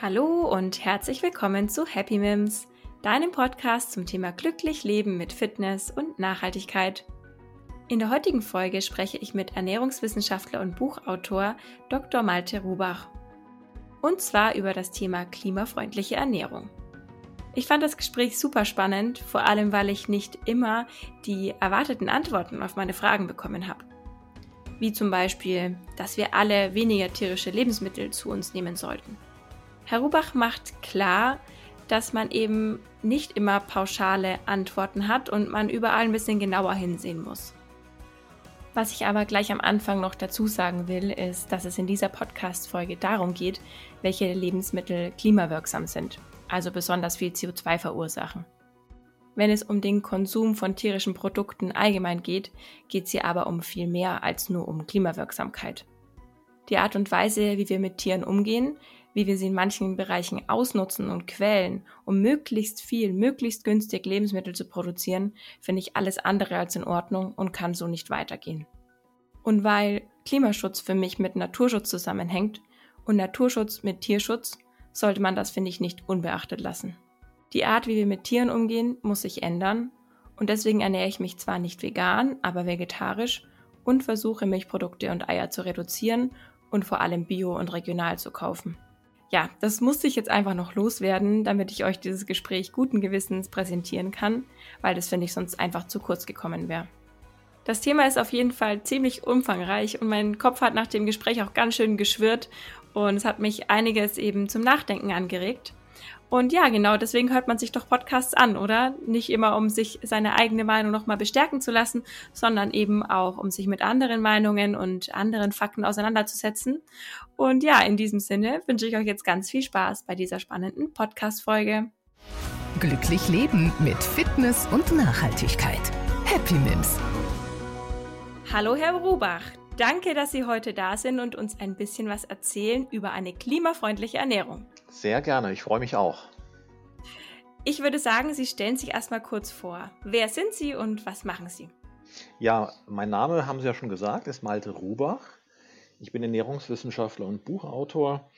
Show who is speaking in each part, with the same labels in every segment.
Speaker 1: Hallo und herzlich willkommen zu Happy Mims, deinem Podcast zum Thema glücklich Leben mit Fitness und Nachhaltigkeit. In der heutigen Folge spreche ich mit Ernährungswissenschaftler und Buchautor Dr. Malte Rubach. Und zwar über das Thema klimafreundliche Ernährung. Ich fand das Gespräch super spannend, vor allem weil ich nicht immer die erwarteten Antworten auf meine Fragen bekommen habe. Wie zum Beispiel, dass wir alle weniger tierische Lebensmittel zu uns nehmen sollten Herr Rubach macht klar, dass man eben nicht immer pauschale Antworten hat und man überall ein bisschen genauer hinsehen muss. Was ich aber gleich am Anfang noch dazu sagen will, ist, dass es in dieser Podcast-Folge darum geht, welche Lebensmittel klimawirksam sind, also besonders viel CO2 verursachen. Wenn es um den Konsum von tierischen Produkten allgemein geht, geht es hier aber um viel mehr als nur um Klimawirksamkeit. Die Art und Weise, wie wir mit Tieren umgehen, wie wir sie in manchen Bereichen ausnutzen und quälen, um möglichst viel, möglichst günstig Lebensmittel zu produzieren, finde ich alles andere als in Ordnung und kann so nicht weitergehen. Und weil Klimaschutz für mich mit Naturschutz zusammenhängt und Naturschutz mit Tierschutz, sollte man das, finde ich, nicht unbeachtet lassen. Die Art, wie wir mit Tieren umgehen, muss sich ändern und deswegen ernähre ich mich zwar nicht vegan, aber vegetarisch und versuche Milchprodukte und Eier zu reduzieren und vor allem bio und regional zu kaufen ja, das musste ich jetzt einfach noch loswerden, damit ich euch dieses Gespräch guten Gewissens präsentieren kann, weil das finde ich sonst einfach zu kurz gekommen wäre. Das Thema ist auf jeden Fall ziemlich umfangreich und mein Kopf hat nach dem Gespräch auch ganz schön geschwirrt und es hat mich einiges eben zum Nachdenken angeregt. Und ja, genau, deswegen hört man sich doch Podcasts an, oder? Nicht immer, um sich seine eigene Meinung nochmal bestärken zu lassen, sondern eben auch, um sich mit anderen Meinungen und anderen Fakten auseinanderzusetzen. Und ja, in diesem Sinne wünsche ich euch jetzt ganz viel Spaß bei dieser spannenden Podcast-Folge.
Speaker 2: Glücklich leben mit Fitness und Nachhaltigkeit. Happy Mims.
Speaker 1: Hallo, Herr Rubach. Danke, dass Sie heute da sind und uns ein bisschen was erzählen über eine klimafreundliche Ernährung.
Speaker 3: Sehr gerne, ich freue mich auch.
Speaker 1: Ich würde sagen, Sie stellen sich erstmal kurz vor. Wer sind Sie und was machen Sie?
Speaker 3: Ja, mein Name haben Sie ja schon gesagt, ist Malte Rubach. Ich bin Ernährungswissenschaftler und Buchautor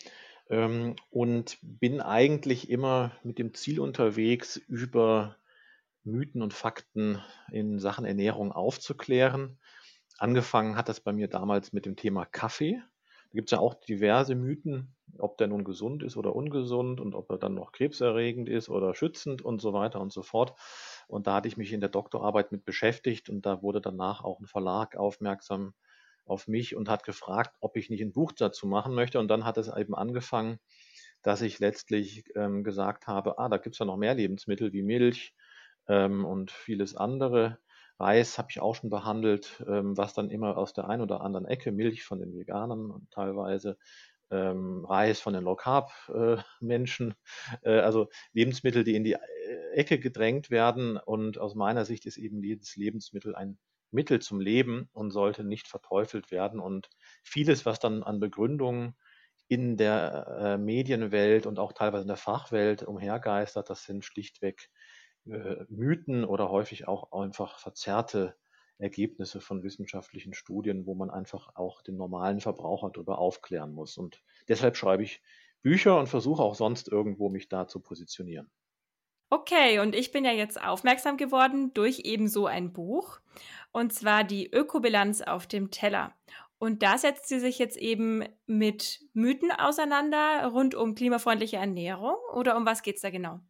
Speaker 3: ähm, und bin eigentlich immer mit dem Ziel unterwegs, über Mythen und Fakten in Sachen Ernährung aufzuklären. Angefangen hat das bei mir damals mit dem Thema Kaffee. Da gibt es ja auch diverse Mythen, ob der nun gesund ist oder ungesund und ob er dann noch krebserregend ist oder schützend und so weiter und so fort. Und da hatte ich mich in der Doktorarbeit mit beschäftigt und da wurde danach auch ein Verlag aufmerksam auf mich und hat gefragt, ob ich nicht ein Buch dazu machen möchte. Und dann hat es eben angefangen, dass ich letztlich ähm, gesagt habe, ah, da gibt es ja noch mehr Lebensmittel wie Milch ähm, und vieles andere. Reis habe ich auch schon behandelt, ähm, was dann immer aus der einen oder anderen Ecke, Milch von den Veganern und teilweise ähm, Reis von den Low Carb äh, äh, also Lebensmittel, die in die äh, Ecke gedrängt werden. Und aus meiner Sicht ist eben jedes Lebensmittel ein Mittel zum Leben und sollte nicht verteufelt werden. Und vieles, was dann an Begründungen in der äh, Medienwelt und auch teilweise in der Fachwelt umhergeistert, das sind schlichtweg äh, Mythen oder häufig auch einfach verzerrte Ergebnisse von wissenschaftlichen Studien, wo man einfach auch den normalen Verbraucher darüber aufklären muss. Und deshalb schreibe ich Bücher und versuche auch sonst irgendwo mich da zu positionieren.
Speaker 1: Okay, und ich bin ja jetzt aufmerksam geworden durch eben so ein Buch, und zwar die Ökobilanz auf dem Teller. Und da setzt sie sich jetzt eben mit Mythen auseinander rund um klimafreundliche Ernährung oder um was geht es da genau?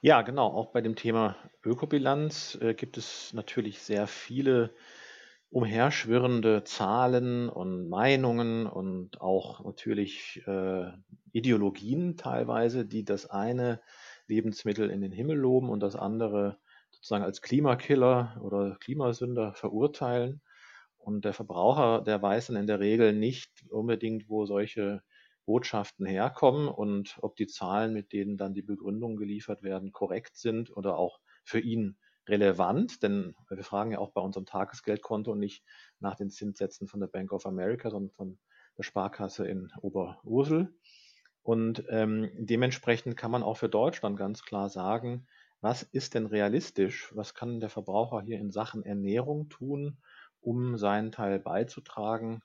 Speaker 3: Ja, genau. Auch bei dem Thema Ökobilanz äh, gibt es natürlich sehr viele umherschwirrende Zahlen und Meinungen und auch natürlich äh, Ideologien teilweise, die das eine Lebensmittel in den Himmel loben und das andere sozusagen als Klimakiller oder Klimasünder verurteilen. Und der Verbraucher, der weiß dann in der Regel nicht unbedingt, wo solche Botschaften herkommen und ob die Zahlen, mit denen dann die Begründungen geliefert werden, korrekt sind oder auch für ihn relevant. Denn wir fragen ja auch bei unserem Tagesgeldkonto nicht nach den Zinssätzen von der Bank of America, sondern von der Sparkasse in Oberursel. Und ähm, dementsprechend kann man auch für Deutschland ganz klar sagen, was ist denn realistisch? Was kann der Verbraucher hier in Sachen Ernährung tun, um seinen Teil beizutragen,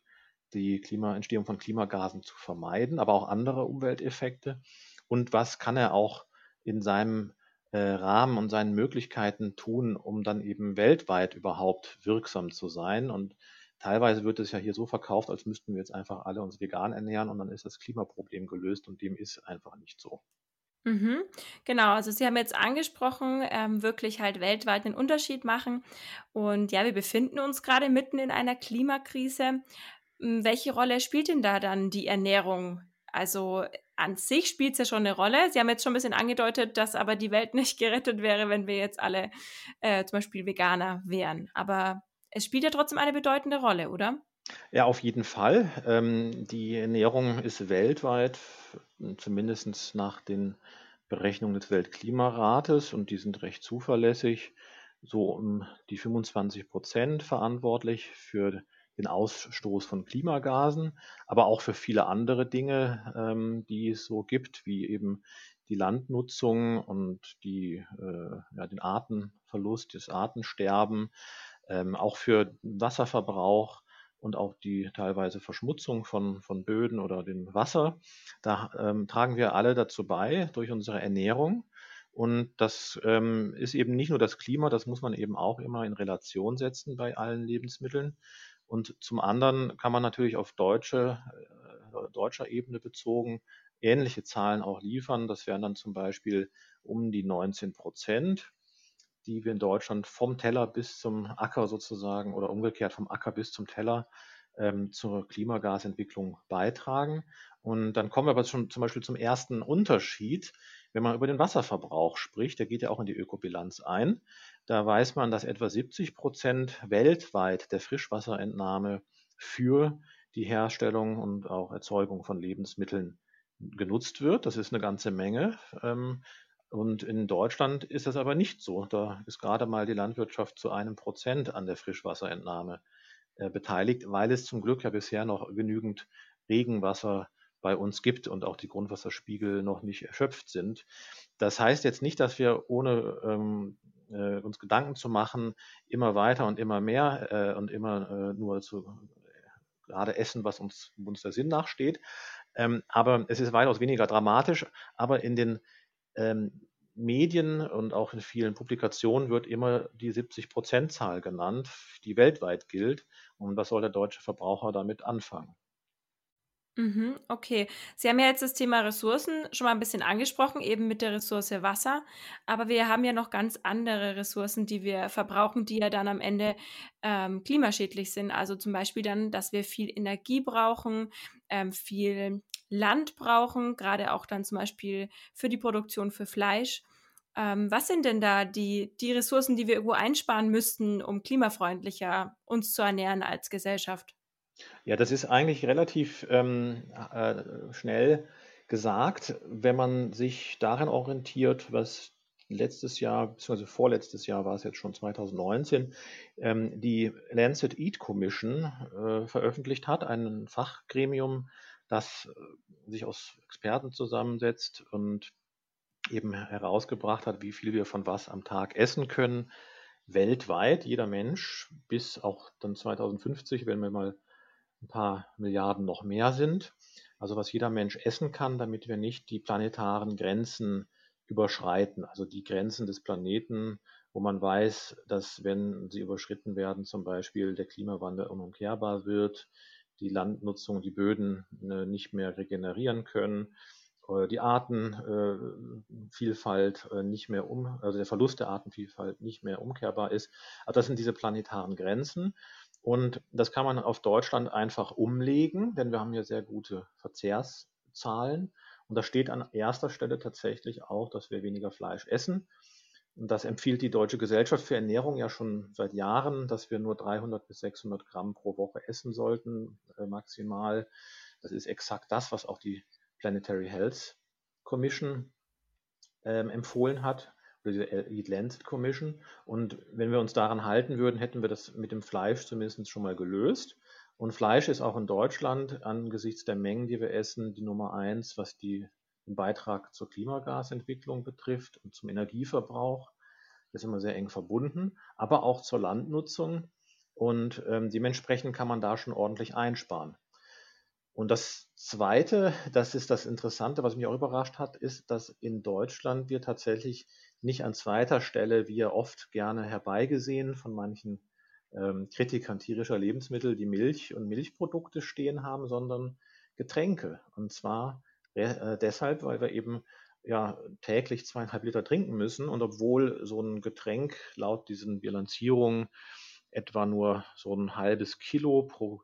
Speaker 3: die Klimaentstehung von Klimagasen zu vermeiden, aber auch andere Umwelteffekte? Und was kann er auch in seinem äh, Rahmen und seinen Möglichkeiten tun, um dann eben weltweit überhaupt wirksam zu sein? Und teilweise wird es ja hier so verkauft, als müssten wir jetzt einfach alle uns vegan ernähren und dann ist das Klimaproblem gelöst und dem ist einfach nicht so.
Speaker 1: Mhm. Genau, also Sie haben jetzt angesprochen, ähm, wirklich halt weltweit einen Unterschied machen. Und ja, wir befinden uns gerade mitten in einer Klimakrise. Hm, welche Rolle spielt denn da dann die Ernährung? Also an sich spielt es ja schon eine Rolle. Sie haben jetzt schon ein bisschen angedeutet, dass aber die Welt nicht gerettet wäre, wenn wir jetzt alle äh, zum Beispiel Veganer wären. Aber es spielt ja trotzdem eine bedeutende Rolle, oder?
Speaker 3: Ja, auf jeden Fall. Ähm, die Ernährung ist weltweit, zumindest nach den Berechnungen des Weltklimarates, und die sind recht zuverlässig, so um die 25 Prozent verantwortlich für den Ausstoß von Klimagasen, aber auch für viele andere Dinge, ähm, die es so gibt, wie eben die Landnutzung und die, äh, ja, den Artenverlust, das Artensterben, ähm, auch für Wasserverbrauch und auch die teilweise Verschmutzung von, von Böden oder dem Wasser. Da ähm, tragen wir alle dazu bei durch unsere Ernährung. Und das ähm, ist eben nicht nur das Klima, das muss man eben auch immer in Relation setzen bei allen Lebensmitteln. Und zum anderen kann man natürlich auf deutsche, äh, deutscher Ebene bezogen ähnliche Zahlen auch liefern. Das wären dann zum Beispiel um die 19 Prozent die wir in Deutschland vom Teller bis zum Acker sozusagen oder umgekehrt vom Acker bis zum Teller ähm, zur Klimagasentwicklung beitragen. Und dann kommen wir aber schon zum Beispiel zum ersten Unterschied, wenn man über den Wasserverbrauch spricht, der geht ja auch in die Ökobilanz ein. Da weiß man, dass etwa 70 Prozent weltweit der Frischwasserentnahme für die Herstellung und auch Erzeugung von Lebensmitteln genutzt wird. Das ist eine ganze Menge. Ähm, und in Deutschland ist das aber nicht so. Da ist gerade mal die Landwirtschaft zu einem Prozent an der Frischwasserentnahme äh, beteiligt, weil es zum Glück ja bisher noch genügend Regenwasser bei uns gibt und auch die Grundwasserspiegel noch nicht erschöpft sind. Das heißt jetzt nicht, dass wir ohne ähm, äh, uns Gedanken zu machen, immer weiter und immer mehr äh, und immer äh, nur zu äh, gerade essen, was uns, uns der Sinn nachsteht. Ähm, aber es ist weitaus weniger dramatisch. Aber in den ähm, Medien und auch in vielen Publikationen wird immer die 70-Prozent-Zahl genannt, die weltweit gilt. Und was soll der deutsche Verbraucher damit anfangen?
Speaker 1: Mhm, okay. Sie haben ja jetzt das Thema Ressourcen schon mal ein bisschen angesprochen, eben mit der Ressource Wasser. Aber wir haben ja noch ganz andere Ressourcen, die wir verbrauchen, die ja dann am Ende ähm, klimaschädlich sind. Also zum Beispiel dann, dass wir viel Energie brauchen, ähm, viel Land brauchen, gerade auch dann zum Beispiel für die Produktion für Fleisch. Ähm, was sind denn da die, die Ressourcen, die wir irgendwo einsparen müssten, um klimafreundlicher uns zu ernähren als Gesellschaft?
Speaker 3: Ja, das ist eigentlich relativ ähm, äh, schnell gesagt, wenn man sich daran orientiert, was letztes Jahr, beziehungsweise vorletztes Jahr war es jetzt schon 2019, ähm, die Lancet Eat Commission äh, veröffentlicht hat, ein Fachgremium, das äh, sich aus Experten zusammensetzt und eben herausgebracht hat, wie viel wir von was am Tag essen können, weltweit, jeder Mensch, bis auch dann 2050, wenn wir mal ein paar Milliarden noch mehr sind. Also was jeder Mensch essen kann, damit wir nicht die planetaren Grenzen überschreiten, also die Grenzen des Planeten, wo man weiß, dass wenn sie überschritten werden, zum Beispiel der Klimawandel unumkehrbar wird, die Landnutzung, die Böden äh, nicht mehr regenerieren können, äh, die Artenvielfalt äh, nicht mehr um, also der Verlust der Artenvielfalt nicht mehr umkehrbar ist. Also das sind diese planetaren Grenzen. Und das kann man auf Deutschland einfach umlegen, denn wir haben hier sehr gute Verzehrszahlen. Und da steht an erster Stelle tatsächlich auch, dass wir weniger Fleisch essen. Und das empfiehlt die Deutsche Gesellschaft für Ernährung ja schon seit Jahren, dass wir nur 300 bis 600 Gramm pro Woche essen sollten, äh, maximal. Das ist exakt das, was auch die Planetary Health Commission ähm, empfohlen hat, die Lancet Commission. Und wenn wir uns daran halten würden, hätten wir das mit dem Fleisch zumindest schon mal gelöst. Und Fleisch ist auch in Deutschland angesichts der Mengen, die wir essen, die Nummer eins, was die den Beitrag zur Klimagasentwicklung betrifft und zum Energieverbrauch. Das ist immer sehr eng verbunden, aber auch zur Landnutzung. Und ähm, dementsprechend kann man da schon ordentlich einsparen. Und das Zweite, das ist das Interessante, was mich auch überrascht hat, ist, dass in Deutschland wir tatsächlich nicht an zweiter Stelle, wie ja oft gerne herbeigesehen von manchen ähm, Kritikern tierischer Lebensmittel, die Milch und Milchprodukte stehen haben, sondern Getränke. Und zwar äh, deshalb, weil wir eben ja täglich zweieinhalb Liter trinken müssen. Und obwohl so ein Getränk laut diesen Bilanzierungen etwa nur so ein halbes Kilo pro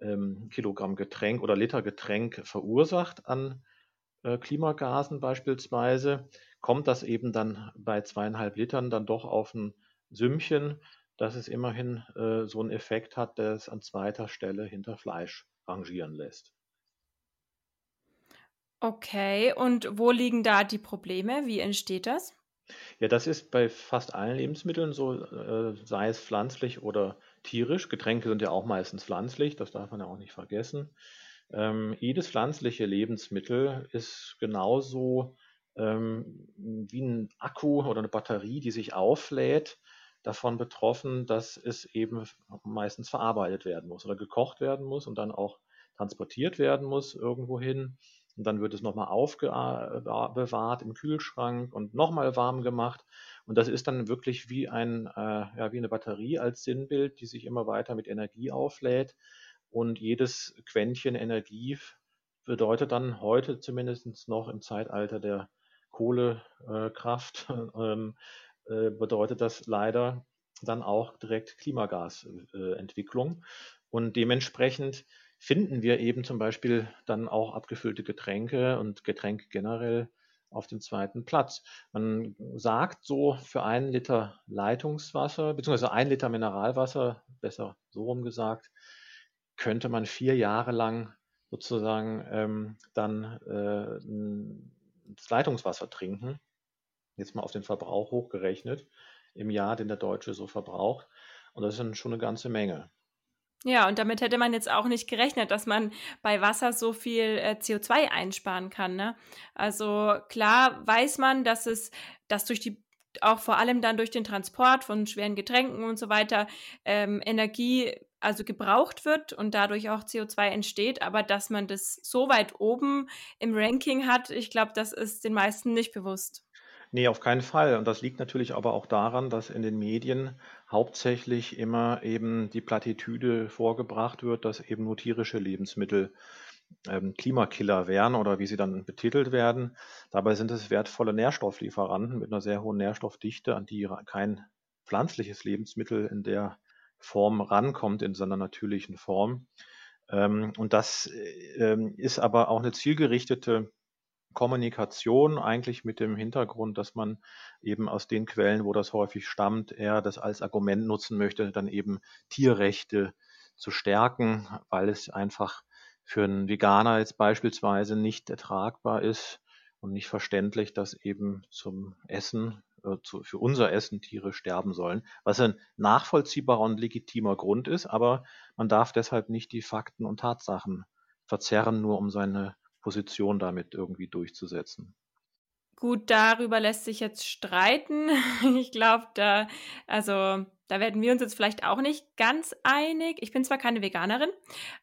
Speaker 3: ähm, Kilogramm Getränk oder Liter Getränk verursacht an äh, Klimagasen beispielsweise, kommt das eben dann bei zweieinhalb Litern dann doch auf ein Sümmchen, dass es immerhin äh, so einen Effekt hat, der es an zweiter Stelle hinter Fleisch rangieren lässt.
Speaker 1: Okay, und wo liegen da die Probleme? Wie entsteht das?
Speaker 3: Ja, das ist bei fast allen Lebensmitteln so, äh, sei es pflanzlich oder tierisch. Getränke sind ja auch meistens pflanzlich, das darf man ja auch nicht vergessen. Ähm, jedes pflanzliche Lebensmittel ist genauso ähm, wie ein Akku oder eine Batterie, die sich auflädt, davon betroffen, dass es eben meistens verarbeitet werden muss oder gekocht werden muss und dann auch transportiert werden muss irgendwohin. Und dann wird es nochmal aufbewahrt im Kühlschrank und nochmal warm gemacht. Und das ist dann wirklich wie, ein, äh, ja, wie eine Batterie als Sinnbild, die sich immer weiter mit Energie auflädt. Und jedes Quäntchen Energie bedeutet dann heute zumindest noch im Zeitalter der Kohlekraft, ähm, äh, bedeutet das leider dann auch direkt Klimagasentwicklung. Und dementsprechend finden wir eben zum Beispiel dann auch abgefüllte Getränke und Getränke generell auf dem zweiten Platz. Man sagt so für einen Liter Leitungswasser, beziehungsweise ein Liter Mineralwasser, besser so rum gesagt, könnte man vier Jahre lang sozusagen ähm, dann äh, das Leitungswasser trinken. Jetzt mal auf den Verbrauch hochgerechnet im Jahr, den der Deutsche so verbraucht. Und das ist dann schon eine ganze Menge.
Speaker 1: Ja, und damit hätte man jetzt auch nicht gerechnet, dass man bei Wasser so viel äh, CO2 einsparen kann. Ne? Also klar weiß man, dass es, dass durch die auch vor allem dann durch den Transport von schweren Getränken und so weiter ähm, Energie also gebraucht wird und dadurch auch CO2 entsteht, aber dass man das so weit oben im Ranking hat, ich glaube, das ist den meisten nicht bewusst.
Speaker 3: Nee, auf keinen Fall. Und das liegt natürlich aber auch daran, dass in den Medien hauptsächlich immer eben die Plattitüde vorgebracht wird, dass eben nur tierische Lebensmittel ähm, Klimakiller wären oder wie sie dann betitelt werden. Dabei sind es wertvolle Nährstofflieferanten mit einer sehr hohen Nährstoffdichte, an die kein pflanzliches Lebensmittel in der Form rankommt, in seiner natürlichen Form. Ähm, und das äh, ähm, ist aber auch eine zielgerichtete Kommunikation eigentlich mit dem Hintergrund, dass man eben aus den Quellen, wo das häufig stammt, eher das als Argument nutzen möchte, dann eben Tierrechte zu stärken, weil es einfach für einen Veganer jetzt beispielsweise nicht ertragbar ist und nicht verständlich, dass eben zum Essen, äh, zu, für unser Essen Tiere sterben sollen, was ein nachvollziehbarer und legitimer Grund ist, aber man darf deshalb nicht die Fakten und Tatsachen verzerren, nur um seine Position damit irgendwie durchzusetzen.
Speaker 1: Gut, darüber lässt sich jetzt streiten. Ich glaube, da, also, da werden wir uns jetzt vielleicht auch nicht ganz einig. Ich bin zwar keine Veganerin,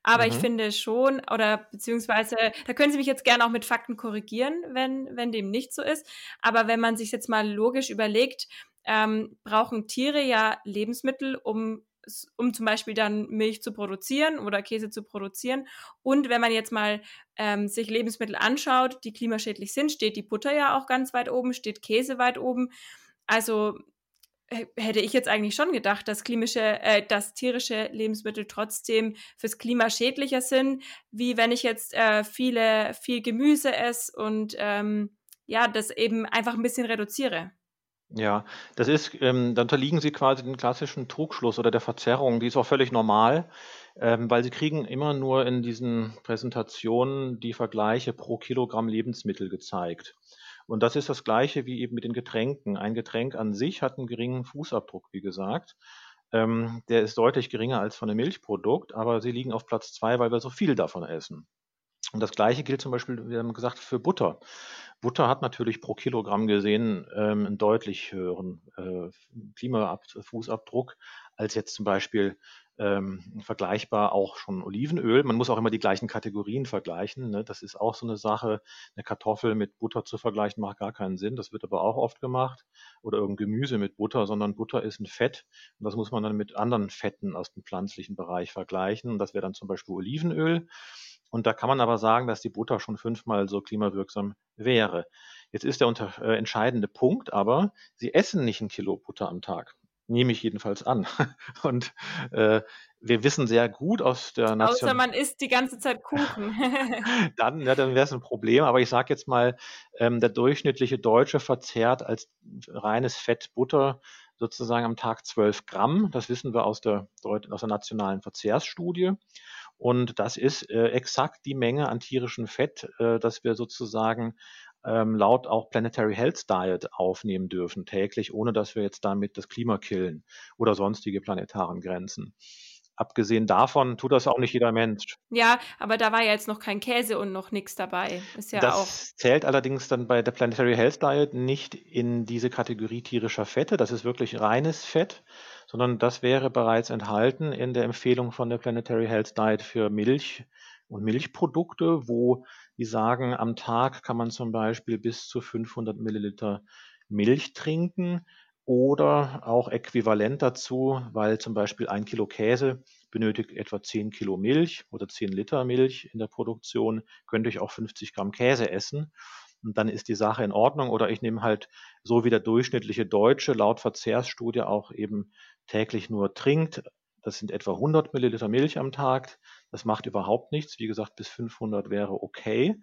Speaker 1: aber mhm. ich finde schon, oder beziehungsweise, da können Sie mich jetzt gerne auch mit Fakten korrigieren, wenn, wenn dem nicht so ist. Aber wenn man sich jetzt mal logisch überlegt, ähm, brauchen Tiere ja Lebensmittel, um um zum Beispiel dann Milch zu produzieren oder Käse zu produzieren. Und wenn man jetzt mal ähm, sich Lebensmittel anschaut, die klimaschädlich sind, steht die Butter ja auch ganz weit oben, steht Käse weit oben. Also hätte ich jetzt eigentlich schon gedacht, dass klimische, äh, dass tierische Lebensmittel trotzdem fürs Klima schädlicher sind, wie wenn ich jetzt äh, viele, viel Gemüse esse und ähm, ja, das eben einfach ein bisschen reduziere.
Speaker 3: Ja, das ist, ähm, da unterliegen Sie quasi dem klassischen Trugschluss oder der Verzerrung. Die ist auch völlig normal, ähm, weil Sie kriegen immer nur in diesen Präsentationen die Vergleiche pro Kilogramm Lebensmittel gezeigt. Und das ist das Gleiche wie eben mit den Getränken. Ein Getränk an sich hat einen geringen Fußabdruck, wie gesagt. Ähm, der ist deutlich geringer als von einem Milchprodukt, aber sie liegen auf Platz zwei, weil wir so viel davon essen. Und das Gleiche gilt zum Beispiel, wir haben gesagt, für Butter. Butter hat natürlich pro Kilogramm gesehen ähm, einen deutlich höheren äh, Klimafußabdruck als jetzt zum Beispiel ähm, vergleichbar auch schon Olivenöl. Man muss auch immer die gleichen Kategorien vergleichen. Ne? Das ist auch so eine Sache. Eine Kartoffel mit Butter zu vergleichen macht gar keinen Sinn. Das wird aber auch oft gemacht. Oder irgendein Gemüse mit Butter, sondern Butter ist ein Fett. Und das muss man dann mit anderen Fetten aus dem pflanzlichen Bereich vergleichen. Und das wäre dann zum Beispiel Olivenöl. Und da kann man aber sagen, dass die Butter schon fünfmal so klimawirksam wäre. Jetzt ist der unter, äh, entscheidende Punkt aber, Sie essen nicht ein Kilo Butter am Tag nehme ich jedenfalls an. Und äh, wir wissen sehr gut aus der
Speaker 1: Nation. Außer man isst die ganze Zeit Kuchen.
Speaker 3: dann ja, dann wäre es ein Problem. Aber ich sage jetzt mal, ähm, der durchschnittliche Deutsche verzehrt als reines Fett Butter sozusagen am Tag 12 Gramm. Das wissen wir aus der, aus der nationalen Verzehrsstudie. Und das ist äh, exakt die Menge an tierischem Fett, äh, das wir sozusagen ähm, laut auch Planetary Health Diet aufnehmen dürfen täglich, ohne dass wir jetzt damit das Klima killen oder sonstige planetaren Grenzen. Abgesehen davon tut das auch nicht jeder Mensch.
Speaker 1: Ja, aber da war ja jetzt noch kein Käse und noch nichts dabei. Ist ja
Speaker 3: das
Speaker 1: auch
Speaker 3: zählt allerdings dann bei der Planetary Health Diet nicht in diese Kategorie tierischer Fette. Das ist wirklich reines Fett, sondern das wäre bereits enthalten in der Empfehlung von der Planetary Health Diet für Milch und Milchprodukte, wo die sagen, am Tag kann man zum Beispiel bis zu 500 Milliliter Milch trinken oder auch äquivalent dazu, weil zum Beispiel ein Kilo Käse benötigt etwa 10 Kilo Milch oder 10 Liter Milch in der Produktion, könnte ich auch 50 Gramm Käse essen. Und dann ist die Sache in Ordnung. Oder ich nehme halt so wie der durchschnittliche Deutsche laut Verzehrsstudie auch eben täglich nur trinkt. Das sind etwa 100 Milliliter Milch am Tag. Das macht überhaupt nichts. Wie gesagt, bis 500 wäre okay.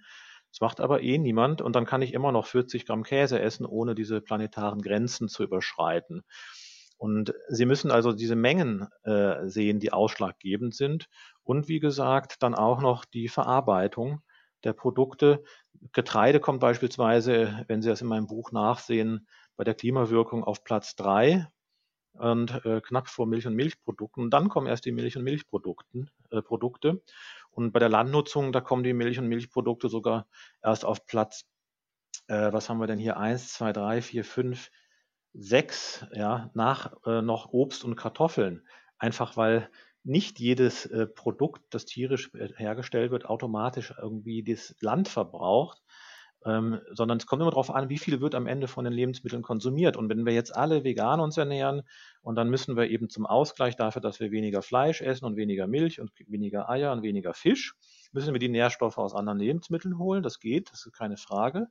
Speaker 3: Das macht aber eh niemand und dann kann ich immer noch 40 Gramm Käse essen, ohne diese planetaren Grenzen zu überschreiten. Und Sie müssen also diese Mengen äh, sehen, die ausschlaggebend sind. Und wie gesagt, dann auch noch die Verarbeitung der Produkte. Getreide kommt beispielsweise, wenn Sie das in meinem Buch nachsehen, bei der Klimawirkung auf Platz drei und äh, knapp vor Milch und Milchprodukten. Und dann kommen erst die Milch- und Milchprodukte. Äh, Produkte. Und bei der Landnutzung, da kommen die Milch- und Milchprodukte sogar erst auf Platz, äh, was haben wir denn hier? Eins, zwei, drei, vier, fünf, sechs, ja, nach äh, noch Obst und Kartoffeln. Einfach weil nicht jedes äh, Produkt, das tierisch äh, hergestellt wird, automatisch irgendwie das Land verbraucht, ähm, sondern es kommt immer darauf an, wie viel wird am Ende von den Lebensmitteln konsumiert. Und wenn wir jetzt alle vegan uns ernähren und dann müssen wir eben zum Ausgleich dafür, dass wir weniger Fleisch essen und weniger Milch und weniger Eier und weniger Fisch, müssen wir die Nährstoffe aus anderen Lebensmitteln holen. Das geht, das ist keine Frage.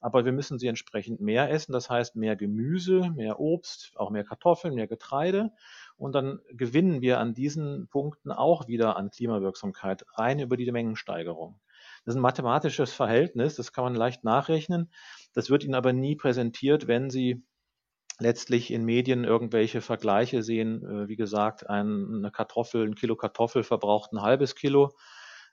Speaker 3: Aber wir müssen sie entsprechend mehr essen. Das heißt mehr Gemüse, mehr Obst, auch mehr Kartoffeln, mehr Getreide. Und dann gewinnen wir an diesen Punkten auch wieder an Klimawirksamkeit rein über die Mengensteigerung. Das ist ein mathematisches Verhältnis, das kann man leicht nachrechnen. Das wird Ihnen aber nie präsentiert, wenn Sie letztlich in Medien irgendwelche Vergleiche sehen. Äh, wie gesagt, eine Kartoffel, ein Kilo Kartoffel verbraucht ein halbes Kilo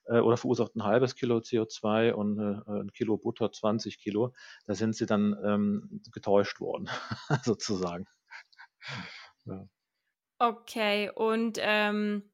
Speaker 3: äh, oder verursacht ein halbes Kilo CO2 und äh, ein Kilo Butter 20 Kilo. Da sind sie dann ähm, getäuscht worden, sozusagen.
Speaker 1: Ja. Okay, und ähm,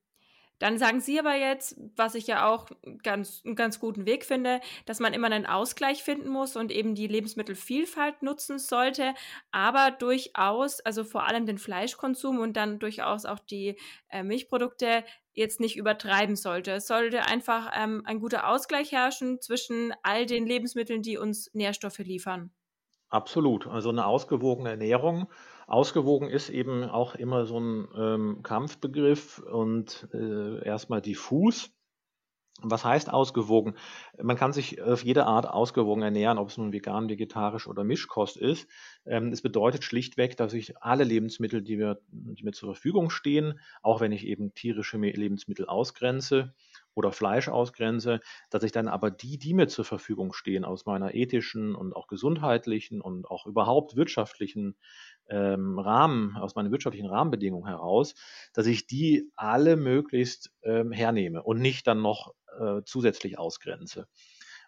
Speaker 1: dann sagen Sie aber jetzt, was ich ja auch ganz, einen ganz guten Weg finde, dass man immer einen Ausgleich finden muss und eben die Lebensmittelvielfalt nutzen sollte, aber durchaus, also vor allem den Fleischkonsum und dann durchaus auch die äh, Milchprodukte jetzt nicht übertreiben sollte. Es sollte einfach ähm, ein guter Ausgleich herrschen zwischen all den Lebensmitteln, die uns Nährstoffe liefern.
Speaker 3: Absolut. Also eine ausgewogene Ernährung Ausgewogen ist eben auch immer so ein ähm, Kampfbegriff und äh, erstmal diffus. Was heißt ausgewogen? Man kann sich auf jede Art ausgewogen ernähren, ob es nun vegan, vegetarisch oder Mischkost ist. Ähm, es bedeutet schlichtweg, dass ich alle Lebensmittel, die mir, die mir zur Verfügung stehen, auch wenn ich eben tierische Lebensmittel ausgrenze oder Fleisch ausgrenze, dass ich dann aber die, die mir zur Verfügung stehen, aus meiner ethischen und auch gesundheitlichen und auch überhaupt wirtschaftlichen ähm, Rahmen, aus meinen wirtschaftlichen Rahmenbedingungen heraus, dass ich die alle möglichst ähm, hernehme und nicht dann noch äh, zusätzlich ausgrenze.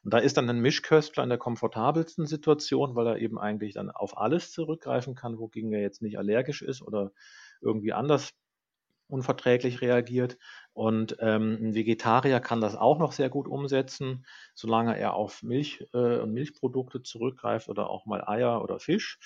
Speaker 3: Und da ist dann ein Mischköstler in der komfortabelsten Situation, weil er eben eigentlich dann auf alles zurückgreifen kann, wogegen er jetzt nicht allergisch ist oder irgendwie anders unverträglich reagiert. Und ähm, ein Vegetarier kann das auch noch sehr gut umsetzen, solange er auf Milch äh, und Milchprodukte zurückgreift oder auch mal Eier oder Fisch.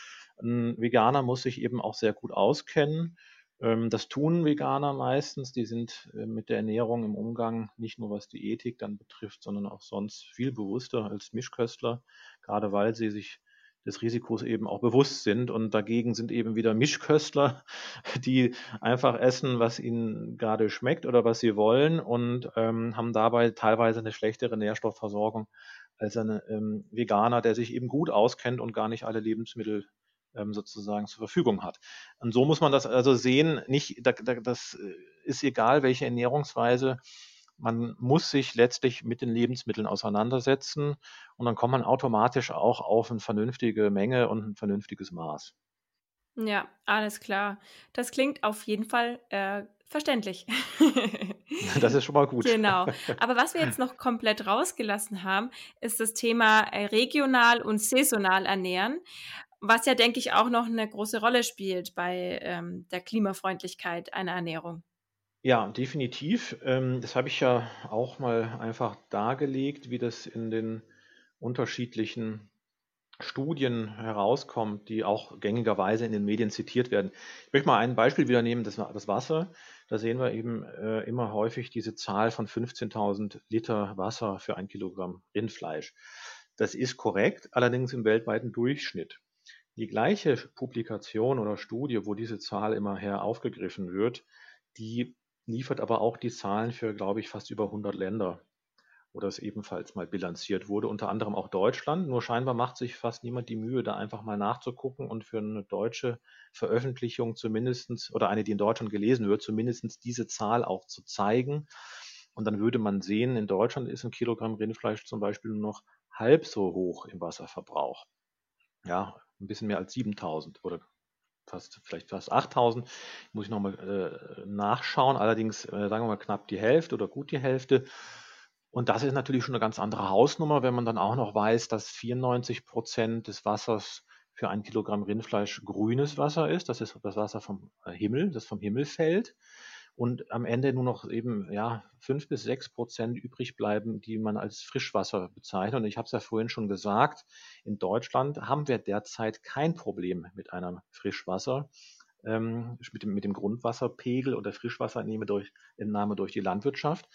Speaker 3: Ein Veganer muss sich eben auch sehr gut auskennen Ähm, das tun Veganer meistens. Die sind äh, mit der Ernährung im Umgang nicht nur was die Ethik dann betrifft, sondern auch sonst viel bewusster als Mischköstler, gerade weil sie sich des Risikos eben auch bewusst sind. Und dagegen sind eben wieder Mischköstler, die einfach essen, was ihnen gerade schmeckt oder was sie wollen und ähm, haben dabei teilweise eine schlechtere Nährstoffversorgung als ein ähm, Veganer, der sich eben gut auskennt und gar nicht alle Lebensmittel ähm, sozusagen zur Verfügung hat. Und so muss man das also sehen. Nicht, da, da, das ist egal, welche Ernährungsweise. Man muss sich letztlich mit den Lebensmitteln auseinandersetzen und dann kommt man automatisch auch auf eine vernünftige Menge und ein vernünftiges Maß.
Speaker 1: Ja, alles klar. Das klingt auf jeden Fall äh, verständlich.
Speaker 3: das ist schon mal gut.
Speaker 1: Genau. Aber was wir jetzt noch komplett rausgelassen haben, ist das Thema äh, regional und saisonal ernähren was ja, denke ich, auch noch eine große Rolle spielt bei ähm, der Klimafreundlichkeit einer Ernährung.
Speaker 3: Ja, definitiv. Ähm, das habe ich ja auch mal einfach dargelegt, wie das in den unterschiedlichen Studien herauskommt, die auch gängigerweise in den Medien zitiert werden. Ich möchte mal ein Beispiel wieder nehmen, das, das Wasser. Da sehen wir eben äh, immer häufig diese Zahl von 15.000 Liter Wasser für ein Kilogramm Rindfleisch. Das ist korrekt, allerdings im weltweiten Durchschnitt. Die gleiche Publikation oder Studie, wo diese Zahl immer her aufgegriffen wird, die liefert aber auch die Zahlen für, glaube ich, fast über 100 Länder, wo das ebenfalls mal bilanziert wurde, unter anderem auch Deutschland. Nur scheinbar macht sich fast niemand die Mühe, da einfach mal nachzugucken und für eine deutsche Veröffentlichung zumindestens oder eine, die in Deutschland gelesen wird, zumindestens diese Zahl auch zu zeigen. Und dann würde man sehen, in Deutschland ist ein Kilogramm Rindfleisch zum Beispiel nur noch halb so hoch im Wasserverbrauch. Ja, ein bisschen mehr als 7000 oder fast, vielleicht fast 8000. Muss ich nochmal äh, nachschauen. Allerdings, äh, sagen wir mal, knapp die Hälfte oder gut die Hälfte. Und das ist natürlich schon eine ganz andere Hausnummer, wenn man dann auch noch weiß, dass 94 Prozent des Wassers für ein Kilogramm Rindfleisch grünes Wasser ist. Das ist das Wasser vom äh, Himmel, das vom Himmel fällt und am Ende nur noch eben ja fünf bis sechs Prozent übrig bleiben, die man als Frischwasser bezeichnet. Und ich habe es ja vorhin schon gesagt, in Deutschland haben wir derzeit kein Problem mit einem Frischwasser. Ähm, mit, dem, mit dem Grundwasserpegel oder Frischwasserentnahme durch, Entnahme durch die Landwirtschaft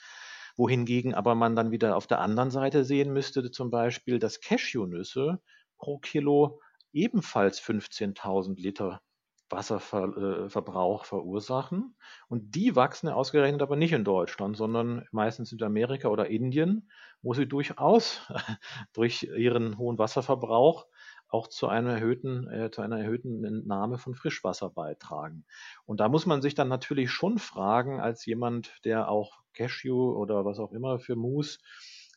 Speaker 3: wohingegen aber man dann wieder auf der anderen Seite sehen müsste, zum Beispiel, dass Cashewnüsse pro Kilo ebenfalls 15.000 Liter Wasserverbrauch verursachen. Und die wachsen ja ausgerechnet aber nicht in Deutschland, sondern meistens in Amerika oder Indien, wo sie durchaus durch ihren hohen Wasserverbrauch auch zu einer erhöhten, äh, zu einer erhöhten Entnahme von Frischwasser beitragen. Und da muss man sich dann natürlich schon fragen, als jemand, der auch Cashew oder was auch immer für Mousse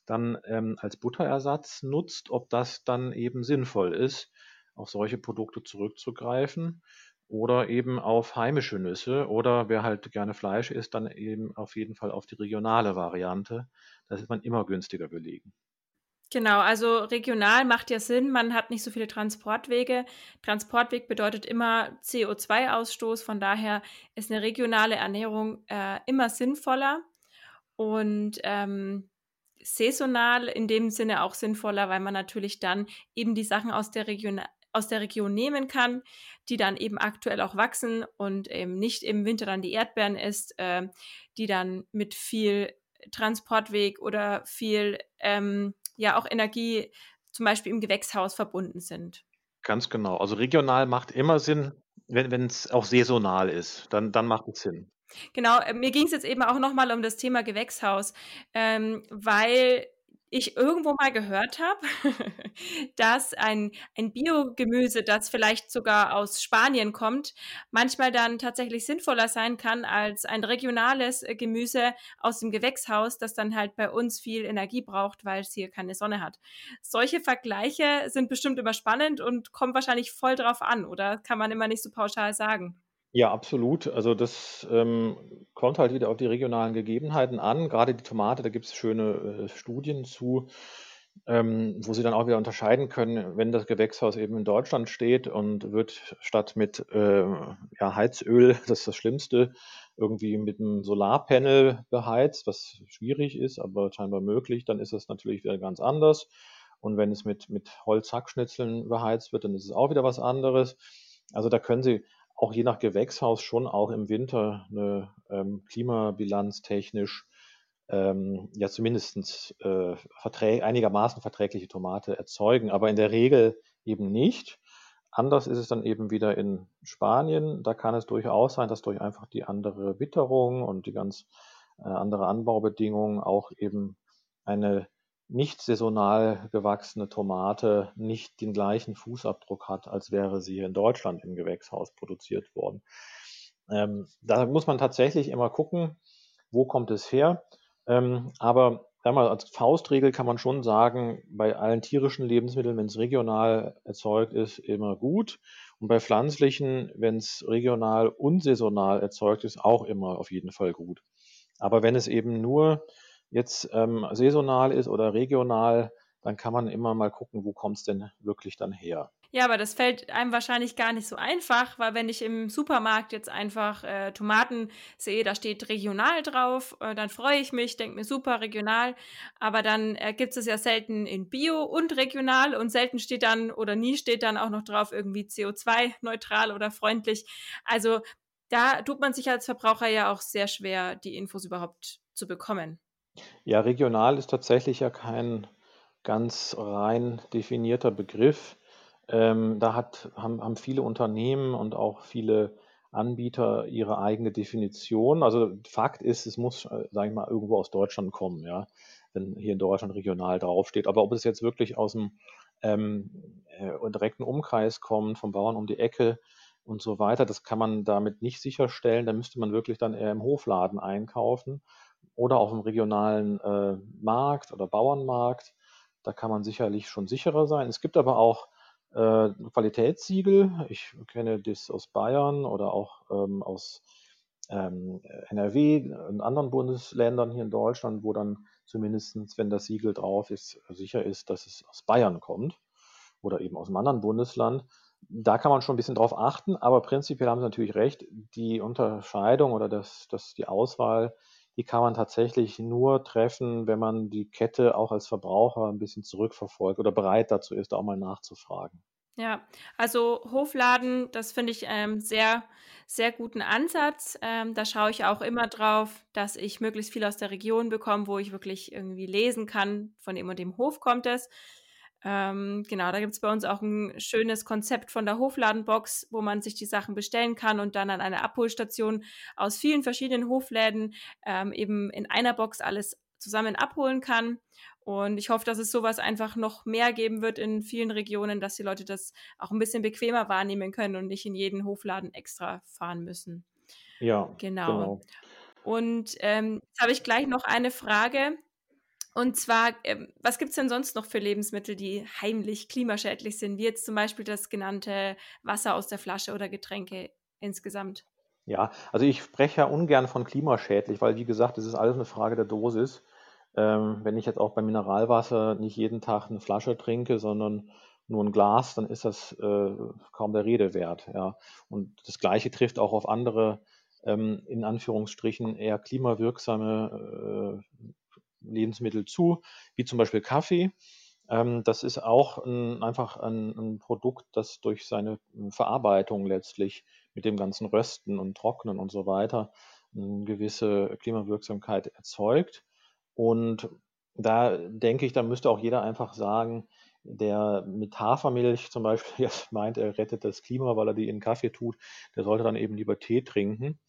Speaker 3: dann ähm, als Butterersatz nutzt, ob das dann eben sinnvoll ist, auf solche Produkte zurückzugreifen oder eben auf heimische Nüsse oder wer halt gerne Fleisch isst, dann eben auf jeden Fall auf die regionale Variante. Das ist man immer günstiger belegen.
Speaker 1: Genau, also regional macht ja Sinn, man hat nicht so viele Transportwege. Transportweg bedeutet immer CO2-Ausstoß, von daher ist eine regionale Ernährung äh, immer sinnvoller und ähm, saisonal in dem Sinne auch sinnvoller, weil man natürlich dann eben die Sachen aus der Region aus der Region nehmen kann, die dann eben aktuell auch wachsen und eben nicht im Winter dann die Erdbeeren isst, äh, die dann mit viel Transportweg oder viel ähm, ja auch Energie zum Beispiel im Gewächshaus verbunden sind.
Speaker 3: Ganz genau. Also regional macht immer Sinn, wenn es auch saisonal ist, dann, dann macht es Sinn.
Speaker 1: Genau, äh, mir ging es jetzt eben auch nochmal um das Thema Gewächshaus, ähm, weil ich irgendwo mal gehört habe, dass ein, ein Biogemüse, das vielleicht sogar aus Spanien kommt, manchmal dann tatsächlich sinnvoller sein kann als ein regionales äh, Gemüse aus dem Gewächshaus, das dann halt bei uns viel Energie braucht, weil es hier keine Sonne hat. Solche Vergleiche sind bestimmt immer spannend und kommen wahrscheinlich voll drauf an, oder kann man immer nicht so pauschal sagen?
Speaker 3: Ja, absolut. Also das ähm, kommt halt wieder auf die regionalen Gegebenheiten an. Gerade die Tomate, da gibt es schöne äh, Studien zu, ähm, wo sie dann auch wieder unterscheiden können, wenn das Gewächshaus eben in Deutschland steht und wird statt mit äh, ja, Heizöl, das ist das Schlimmste, irgendwie mit einem Solarpanel beheizt, was schwierig ist, aber scheinbar möglich, dann ist das natürlich wieder ganz anders. Und wenn es mit, mit Holzhackschnitzeln beheizt wird, dann ist es auch wieder was anderes. Also da können Sie auch je nach Gewächshaus schon auch im Winter eine ähm, Klimabilanz technisch ähm, ja zumindest äh, verträ einigermaßen verträgliche Tomate erzeugen, aber in der Regel eben nicht. Anders ist es dann eben wieder in Spanien. Da kann es durchaus sein, dass durch einfach die andere Witterung und die ganz äh, andere Anbaubedingungen auch eben eine nicht saisonal gewachsene Tomate nicht den gleichen Fußabdruck hat, als wäre sie hier in Deutschland im Gewächshaus produziert worden. Ähm, da muss man tatsächlich immer gucken, wo kommt es her. Ähm, aber mal, als Faustregel kann man schon sagen, bei allen tierischen Lebensmitteln, wenn es regional erzeugt ist, immer gut. Und bei pflanzlichen, wenn es regional und saisonal erzeugt ist, auch immer auf jeden Fall gut. Aber wenn es eben nur jetzt ähm, saisonal ist oder regional, dann kann man immer mal gucken, wo kommt es denn wirklich dann her.
Speaker 1: Ja, aber das fällt einem wahrscheinlich gar nicht so einfach, weil wenn ich im Supermarkt jetzt einfach äh, Tomaten sehe, da steht regional drauf, äh, dann freue ich mich, denke mir super regional, aber dann äh, gibt es ja selten in Bio und regional und selten steht dann oder nie steht dann auch noch drauf irgendwie CO2-neutral oder freundlich. Also da tut man sich als Verbraucher ja auch sehr schwer, die Infos überhaupt zu bekommen.
Speaker 3: Ja, regional ist tatsächlich ja kein ganz rein definierter Begriff. Ähm, da hat, haben, haben viele Unternehmen und auch viele Anbieter ihre eigene Definition. Also Fakt ist, es muss, äh, sage ich mal, irgendwo aus Deutschland kommen, ja, wenn hier in Deutschland regional draufsteht. Aber ob es jetzt wirklich aus dem ähm, äh, direkten Umkreis kommt, vom Bauern um die Ecke und so weiter, das kann man damit nicht sicherstellen. Da müsste man wirklich dann eher im Hofladen einkaufen oder auf dem regionalen äh, Markt oder Bauernmarkt. Da kann man sicherlich schon sicherer sein. Es gibt aber auch äh, Qualitätssiegel. Ich kenne das aus Bayern oder auch ähm, aus ähm, NRW und anderen Bundesländern hier in Deutschland, wo dann zumindest, wenn das Siegel drauf ist, sicher ist, dass es aus Bayern kommt oder eben aus einem anderen Bundesland. Da kann man schon ein bisschen drauf achten, aber prinzipiell haben Sie natürlich recht, die Unterscheidung oder das, das, die Auswahl die kann man tatsächlich nur treffen, wenn man die Kette auch als Verbraucher ein bisschen zurückverfolgt oder bereit dazu ist, auch mal nachzufragen.
Speaker 1: Ja, also Hofladen, das finde ich ähm, sehr, sehr guten Ansatz. Ähm, da schaue ich auch immer drauf, dass ich möglichst viel aus der Region bekomme, wo ich wirklich irgendwie lesen kann, von dem und dem Hof kommt es. Ähm, genau, da gibt es bei uns auch ein schönes Konzept von der Hofladenbox, wo man sich die Sachen bestellen kann und dann an einer Abholstation aus vielen verschiedenen Hofläden ähm, eben in einer Box alles zusammen abholen kann. Und ich hoffe, dass es sowas einfach noch mehr geben wird in vielen Regionen, dass die Leute das auch ein bisschen bequemer wahrnehmen können und nicht in jeden Hofladen extra fahren müssen.
Speaker 3: Ja, genau. genau.
Speaker 1: Und ähm, jetzt habe ich gleich noch eine Frage. Und zwar, ähm, was gibt es denn sonst noch für Lebensmittel, die heimlich klimaschädlich sind, wie jetzt zum Beispiel das genannte Wasser aus der Flasche oder Getränke insgesamt?
Speaker 3: Ja, also ich spreche ja ungern von klimaschädlich, weil wie gesagt, es ist alles eine Frage der Dosis. Ähm, wenn ich jetzt auch beim Mineralwasser nicht jeden Tag eine Flasche trinke, sondern nur ein Glas, dann ist das äh, kaum der Rede wert. Ja. Und das Gleiche trifft auch auf andere, ähm, in Anführungsstrichen, eher klimawirksame äh, Lebensmittel zu, wie zum Beispiel Kaffee. Ähm, das ist auch ein, einfach ein, ein, Produkt, das durch seine Verarbeitung letztlich mit dem ganzen Rösten und Trocknen und so weiter eine gewisse Klimawirksamkeit erzeugt. Und da denke ich, da müsste auch jeder einfach sagen, der mit Hafermilch zum Beispiel jetzt meint, er rettet das Klima, weil er die in Kaffee tut, der sollte dann eben lieber Tee trinken.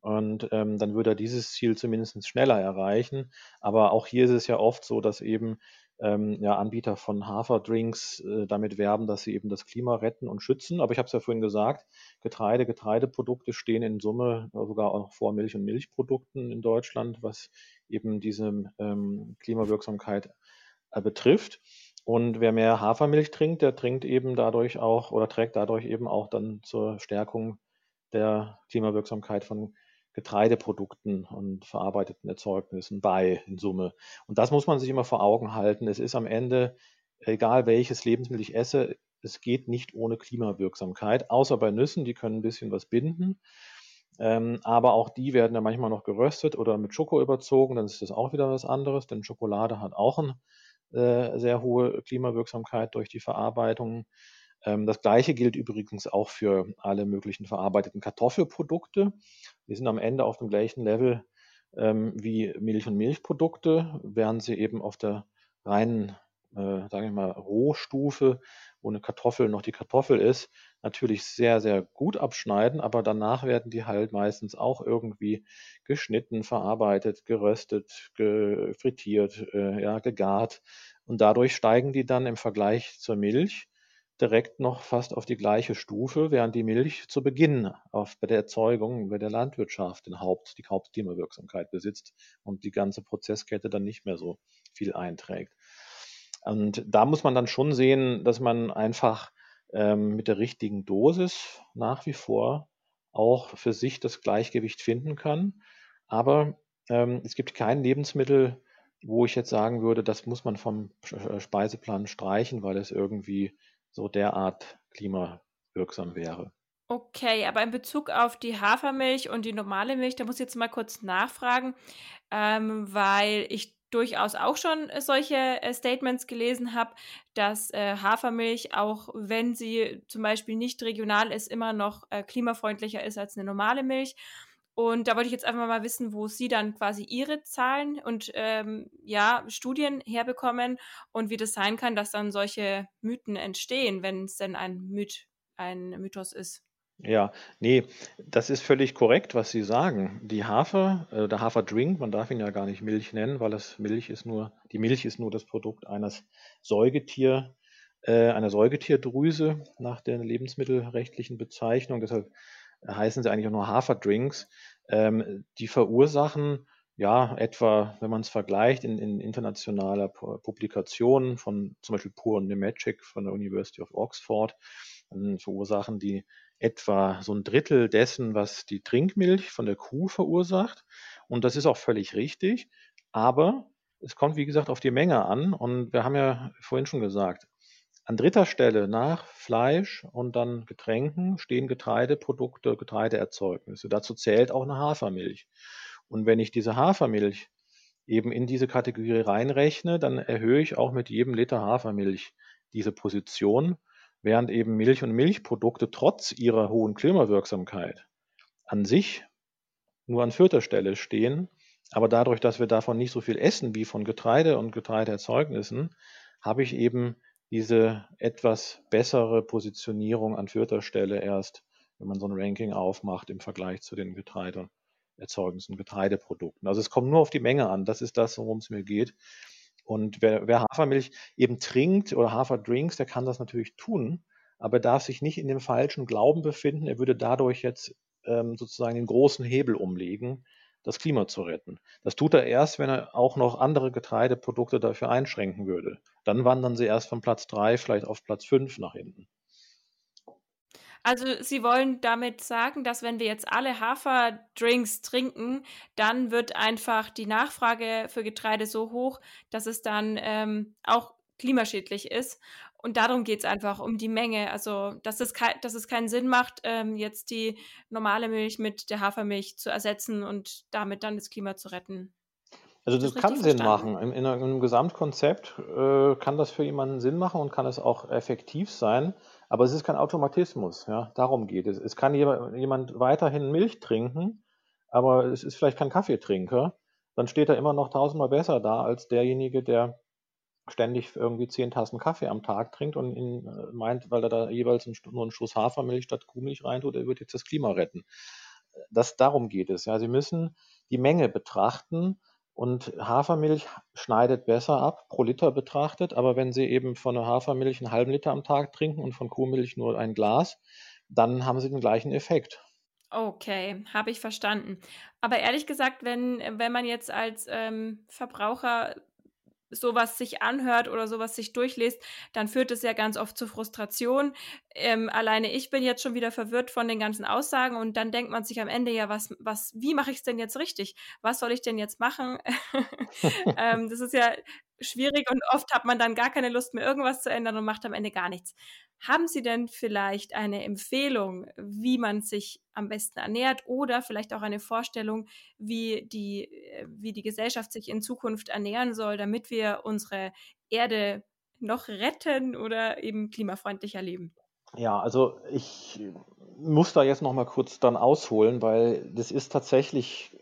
Speaker 3: Und ähm, dann würde er dieses Ziel zumindest schneller erreichen. Aber auch hier ist es ja oft so, dass eben ähm, ja, Anbieter von Haferdrinks äh, damit werben, dass sie eben das Klima retten und schützen. Aber ich habe es ja vorhin gesagt, Getreide, Getreideprodukte stehen in Summe sogar auch vor Milch und Milchprodukten in Deutschland, was eben diese ähm, Klimawirksamkeit äh, betrifft. Und wer mehr Hafermilch trinkt, der trinkt eben dadurch auch oder trägt dadurch eben auch dann zur Stärkung der Klimawirksamkeit von Getreideprodukten und verarbeiteten Erzeugnissen bei in Summe. Und das muss man sich immer vor Augen halten. Es ist am Ende, egal welches Lebensmittel ich esse, es geht nicht ohne Klimawirksamkeit, außer bei Nüssen, die können ein bisschen was binden. Ähm, aber auch die werden ja manchmal noch geröstet oder mit Schoko überzogen, dann ist das auch wieder was anderes, denn Schokolade hat auch eine äh, sehr hohe Klimawirksamkeit durch die Verarbeitung. Ähm, das gleiche gilt übrigens auch für alle möglichen verarbeiteten Kartoffelprodukte. Die sind am Ende auf dem gleichen Level ähm, wie Milch und Milchprodukte, während sie eben auf der reinen, äh, sagen wir mal, Rohstufe, wo eine Kartoffel noch die Kartoffel ist, natürlich sehr, sehr gut abschneiden, aber danach werden die halt meistens auch irgendwie geschnitten, verarbeitet, geröstet, frittiert, äh, ja, gegart. Und dadurch steigen die dann im Vergleich zur Milch direkt noch fast auf die gleiche Stufe, während die Milch zu Beginn auf, bei der Erzeugung, bei der Landwirtschaft den Haupt, die Hauptklimawirksamkeit besitzt und die ganze Prozesskette dann nicht mehr so viel einträgt. Und da muss man dann schon sehen, dass man einfach ähm, mit der richtigen Dosis nach wie vor auch für sich das Gleichgewicht finden kann. Aber ähm, es gibt kein Lebensmittel, wo ich jetzt sagen würde, das muss man vom äh, Speiseplan streichen, weil es irgendwie so derart klimawirksam wäre.
Speaker 1: Okay, aber in Bezug auf die Hafermilch und die normale Milch, da muss ich jetzt mal kurz nachfragen, ähm, weil ich durchaus auch schon solche äh, Statements gelesen habe, dass äh, Hafermilch, auch wenn sie zum Beispiel nicht regional ist, immer noch äh, klimafreundlicher ist als eine normale Milch. Und da wollte ich jetzt einfach mal wissen, wo Sie dann quasi Ihre Zahlen und ähm, ja, Studien herbekommen und wie das sein kann, dass dann solche Mythen entstehen, wenn es denn ein Myth, ein Mythos ist.
Speaker 3: Ja, nee, das ist völlig korrekt, was Sie sagen. Die Hafer, äh, der Haferdrink, man darf ihn ja gar nicht Milch nennen, weil das Milch ist nur, die Milch ist nur das Produkt eines Säugetier, äh, einer Säugetierdrüse nach der lebensmittelrechtlichen Bezeichnung. Deshalb heißen sie eigentlich auch nur Haferdrinks. Ähm, die verursachen ja etwa, wenn man es vergleicht, in, in internationaler Publikation von zum Beispiel Pur Nemeczek von der University of Oxford, dann verursachen die etwa so ein Drittel dessen, was die Trinkmilch von der Kuh verursacht. Und das ist auch völlig richtig. Aber es kommt, wie gesagt, auf die Menge an. Und wir haben ja vorhin schon gesagt, an dritter Stelle nach Fleisch und dann Getränken stehen Getreideprodukte, Getreideerzeugnisse. Dazu zählt auch eine Hafermilch. Und wenn ich diese Hafermilch eben in diese Kategorie reinrechne, dann erhöhe ich auch mit jedem Liter Hafermilch diese Position, während eben Milch und Milchprodukte trotz ihrer hohen Klimawirksamkeit an sich nur an vierter Stelle stehen. Aber dadurch, dass wir davon nicht so viel essen wie von Getreide und Getreideerzeugnissen, habe ich eben diese etwas bessere Positionierung an vierter Stelle erst, wenn man so ein Ranking aufmacht im Vergleich zu den Getreideerzeugnissen, Getreideprodukten. Also es kommt nur auf die Menge an. Das ist das, worum es mir geht. Und wer, wer Hafermilch eben trinkt oder Haferdrinks, der kann das natürlich tun, aber darf sich nicht in dem falschen Glauben befinden, er würde dadurch jetzt ähm, sozusagen den großen Hebel umlegen, das Klima zu retten. Das tut er erst, wenn er auch noch andere Getreideprodukte dafür einschränken würde. Dann wandern sie erst von Platz 3 vielleicht auf Platz 5 nach hinten.
Speaker 1: Also Sie wollen damit sagen, dass wenn wir jetzt alle Haferdrinks trinken, dann wird einfach die Nachfrage für Getreide so hoch, dass es dann ähm, auch klimaschädlich ist. Und darum geht es einfach, um die Menge. Also, dass es, dass es keinen Sinn macht, ähm, jetzt die normale Milch mit der Hafermilch zu ersetzen und damit dann das Klima zu retten.
Speaker 3: Also das, das kann Sinn machen. In, in, einem Gesamtkonzept äh, kann das für jemanden Sinn machen und kann es auch effektiv sein, aber es ist kein Automatismus. Ja? Darum geht es. Es kann jemand weiterhin Milch trinken, aber es ist vielleicht kein Kaffeetrinker. Dann steht er immer noch tausendmal besser da als derjenige, der ständig irgendwie zehn Tassen Kaffee am Tag trinkt und ihn, äh, meint, weil er da jeweils nur einen Schuss Hafermilch statt Kuhmilch reintut, er wird jetzt das Klima retten. Das, darum geht es. Ja. Sie müssen die Menge betrachten und Hafermilch schneidet besser ab, pro Liter betrachtet, aber wenn Sie eben von der Hafermilch einen halben Liter am Tag trinken und von Kuhmilch nur ein Glas, dann haben Sie den gleichen Effekt.
Speaker 1: Okay, habe ich verstanden. Aber ehrlich gesagt, wenn, wenn man jetzt als ähm, Verbraucher sowas sich anhört oder sowas sich durchliest, dann führt es ja ganz oft zu Frustration. Ähm, alleine ich bin jetzt schon wieder verwirrt von den ganzen Aussagen und dann denkt man sich am Ende ja, was, was, wie mache ich es denn jetzt richtig? Was soll ich denn jetzt machen? ähm, das ist ja schwierig und oft hat man dann gar keine Lust mehr, irgendwas zu ändern und macht am Ende gar nichts. Haben Sie denn vielleicht eine Empfehlung, wie man sich am besten ernährt oder vielleicht auch eine Vorstellung, wie die, äh, wie die Gesellschaft sich in Zukunft ernähren soll, damit wir unsere Erde noch retten oder eben klimafreundlicher leben?
Speaker 3: Ja, also ich muss da jetzt noch mal kurz dann ausholen, weil das ist tatsächlich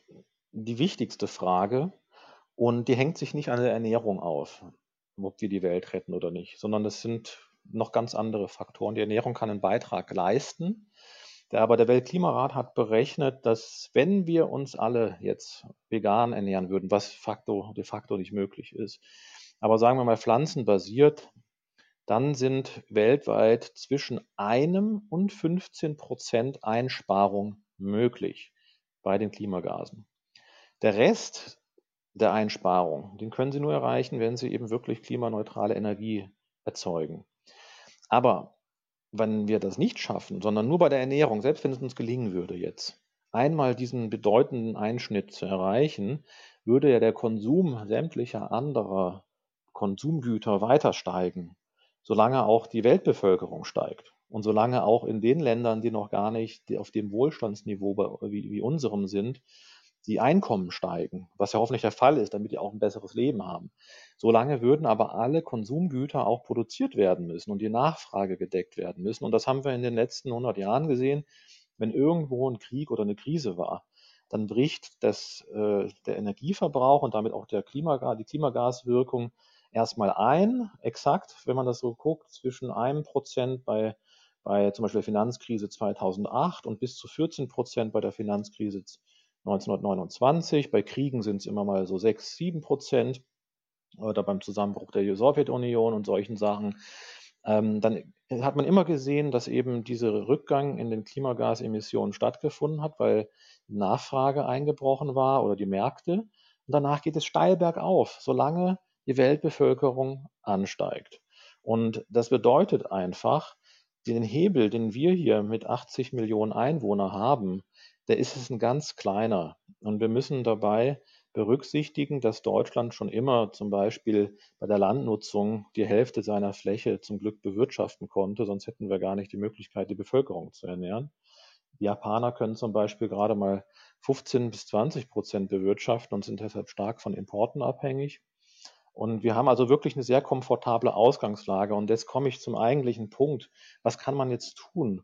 Speaker 3: die wichtigste Frage und die hängt sich nicht an der Ernährung auf, ob wir die Welt retten oder nicht, sondern das sind noch ganz andere Faktoren. Die Ernährung kann einen Beitrag leisten, der, aber der Weltklimarat hat berechnet, dass wenn wir uns alle jetzt vegan ernähren würden, was facto, de facto nicht möglich ist, aber sagen wir mal pflanzenbasiert, dann sind weltweit zwischen einem und 15 Prozent Einsparung möglich bei den Klimagasen. Der Rest der Einsparung, den können Sie nur erreichen, wenn Sie eben wirklich klimaneutrale Energie erzeugen. Aber wenn wir das nicht schaffen, sondern nur bei der Ernährung, selbst wenn es uns gelingen würde jetzt, einmal diesen bedeutenden Einschnitt zu erreichen, würde ja der Konsum sämtlicher anderer Konsumgüter weiter steigen solange auch die Weltbevölkerung steigt und solange auch in den Ländern, die noch gar nicht auf dem Wohlstandsniveau wie, wie unserem sind, die Einkommen steigen, was ja hoffentlich der Fall ist, damit die auch ein besseres Leben haben. Solange würden aber alle Konsumgüter auch produziert werden müssen und die Nachfrage gedeckt werden müssen. Und das haben wir in den letzten 100 Jahren gesehen. Wenn irgendwo ein Krieg oder eine Krise war, dann bricht das, äh, der Energieverbrauch und damit auch der Klimagas, die Klimagaswirkung erstmal ein, exakt, wenn man das so guckt, zwischen einem Prozent bei, bei zum Beispiel der Finanzkrise 2008 und bis zu 14 Prozent bei der Finanzkrise 1929. Bei Kriegen sind es immer mal so 6, 7 Prozent oder beim Zusammenbruch der Sowjetunion und solchen Sachen. Ähm, dann hat man immer gesehen, dass eben dieser Rückgang in den Klimagasemissionen stattgefunden hat, weil Nachfrage eingebrochen war oder die Märkte. Und danach geht es steil bergauf, solange die Weltbevölkerung ansteigt. Und das bedeutet einfach, den Hebel, den wir hier mit 80 Millionen Einwohnern haben, der ist es ein ganz kleiner. Und wir müssen dabei berücksichtigen, dass Deutschland schon immer zum Beispiel bei der Landnutzung die Hälfte seiner Fläche zum Glück bewirtschaften konnte, sonst hätten wir gar nicht die Möglichkeit, die Bevölkerung zu ernähren. Die Japaner können zum Beispiel gerade mal 15 bis 20 Prozent bewirtschaften und sind deshalb stark von Importen abhängig. Und wir haben also wirklich eine sehr komfortable Ausgangslage. Und jetzt komme ich zum eigentlichen Punkt. Was kann man jetzt tun?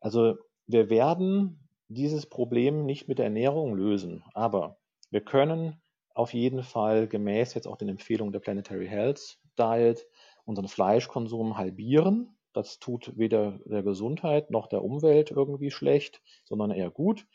Speaker 3: Also wir werden dieses Problem nicht mit der Ernährung lösen, aber wir können auf jeden Fall gemäß jetzt auch den Empfehlungen der Planetary Health Diet unseren Fleischkonsum halbieren. Das tut weder der Gesundheit noch der Umwelt irgendwie schlecht, sondern eher gut.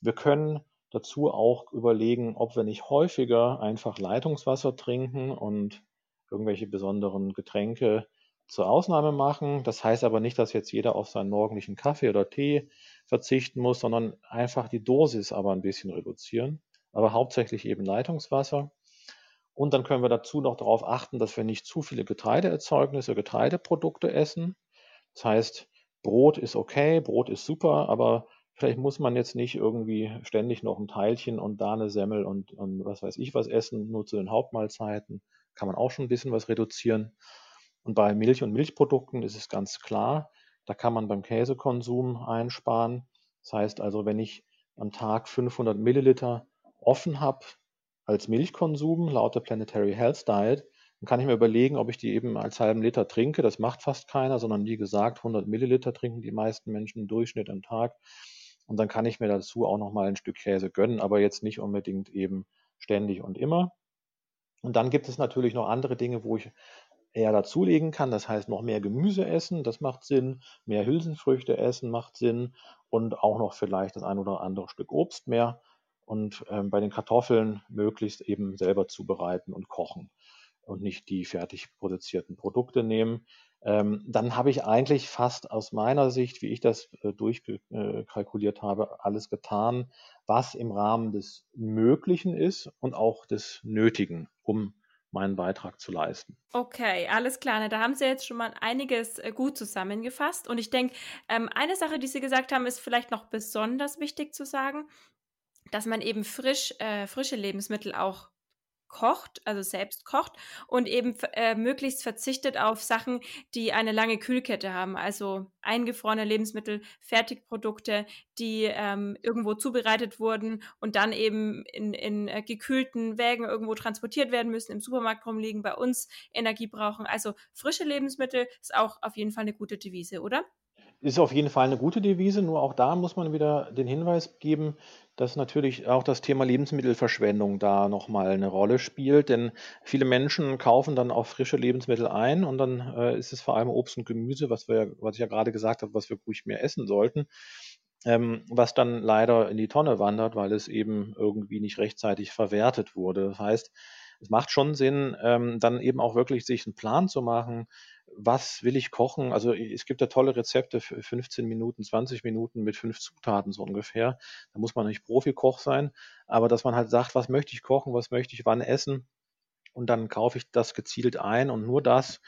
Speaker 3: Wir können dazu auch überlegen, ob wir nicht häufiger einfach Leitungswasser trinken und irgendwelche besonderen Getränke zur Ausnahme machen. Das heißt aber nicht, dass jetzt jeder auf seinen morgendlichen Kaffee oder Tee verzichten muss, sondern einfach die Dosis aber ein bisschen reduzieren. Aber hauptsächlich eben Leitungswasser. Und dann können wir dazu noch darauf achten, dass wir nicht zu viele Getreideerzeugnisse, Getreideprodukte essen. Das heißt, Brot ist okay, Brot ist super, aber Vielleicht muss man jetzt nicht irgendwie ständig noch ein Teilchen und da eine Semmel und, und was weiß ich was essen, nur zu den Hauptmahlzeiten. Kann man auch schon ein bisschen was reduzieren. Und bei Milch und Milchprodukten ist es ganz klar, da kann man beim Käsekonsum einsparen. Das heißt also, wenn ich am Tag 500 Milliliter offen habe als Milchkonsum laut der Planetary Health Diet, dann kann ich mir überlegen, ob ich die eben als halben Liter trinke. Das macht fast keiner, sondern wie gesagt, 100 Milliliter trinken die meisten Menschen im Durchschnitt am Tag. Und dann kann ich mir dazu auch noch mal ein Stück Käse gönnen, aber jetzt nicht unbedingt eben ständig und immer. Und dann gibt es natürlich noch andere Dinge, wo ich eher dazulegen kann. Das heißt, noch mehr Gemüse essen, das macht Sinn. Mehr Hülsenfrüchte essen macht Sinn. Und auch noch vielleicht das ein oder andere Stück Obst mehr. Und ähm, bei den Kartoffeln möglichst eben selber zubereiten und kochen und nicht die fertig produzierten Produkte nehmen ähm, dann habe ich eigentlich fast aus meiner Sicht, wie ich das äh, durchkalkuliert habe, alles getan, was im Rahmen des Möglichen ist und auch des Nötigen, um meinen Beitrag zu leisten.
Speaker 1: Okay, alles klar. Da haben Sie jetzt schon mal einiges äh, gut zusammengefasst. Und ich denke, ähm, eine Sache, die Sie gesagt haben, ist vielleicht noch besonders wichtig zu sagen, dass man eben frisch, äh, frische Lebensmittel auch kocht, also selbst kocht und eben äh, möglichst verzichtet auf Sachen, die eine lange Kühlkette haben, also eingefrorene Lebensmittel, Fertigprodukte, die ähm, irgendwo zubereitet wurden und dann eben in, in äh, gekühlten Wägen irgendwo transportiert werden müssen, im Supermarkt rumliegen, bei uns Energie brauchen. Also frische Lebensmittel ist auch auf jeden Fall eine gute Devise, oder?
Speaker 3: Ist auf jeden Fall eine gute Devise, nur auch da muss man wieder den Hinweis geben, dass natürlich auch das Thema Lebensmittelverschwendung da nochmal eine Rolle spielt, denn viele Menschen kaufen dann auch frische Lebensmittel ein und dann äh, ist es vor allem Obst und Gemüse, was wir, was ich ja gerade gesagt habe, was wir ruhig mehr essen sollten, ähm, was dann leider in die Tonne wandert, weil es eben irgendwie nicht rechtzeitig verwertet wurde. Das heißt, es macht schon Sinn, ähm, dann eben auch wirklich sich einen Plan zu machen, was will ich kochen? Also es gibt ja tolle Rezepte für 15 Minuten, 20 Minuten mit fünf Zutaten so ungefähr. Da muss man nicht Profikoch sein, aber dass man halt sagt, was möchte ich kochen, was möchte ich wann essen und dann kaufe ich das gezielt ein und nur das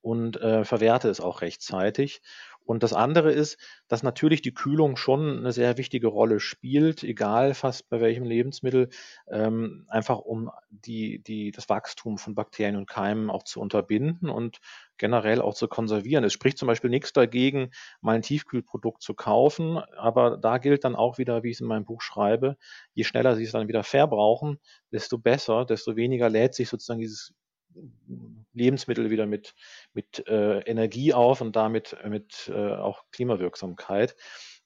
Speaker 3: und äh, verwerte es auch rechtzeitig. Und das andere ist, dass natürlich die Kühlung schon eine sehr wichtige Rolle spielt, egal fast bei welchem Lebensmittel, ähm, einfach um die, die, das Wachstum von Bakterien und Keimen auch zu unterbinden und generell auch zu konservieren. Es spricht zum Beispiel nichts dagegen, mal ein Tiefkühlprodukt zu kaufen, aber da gilt dann auch wieder, wie ich es in meinem Buch schreibe, je schneller Sie es dann wieder verbrauchen, desto besser, desto weniger lädt sich sozusagen dieses Lebensmittel wieder mit, mit äh, Energie auf und damit mit äh, auch Klimawirksamkeit.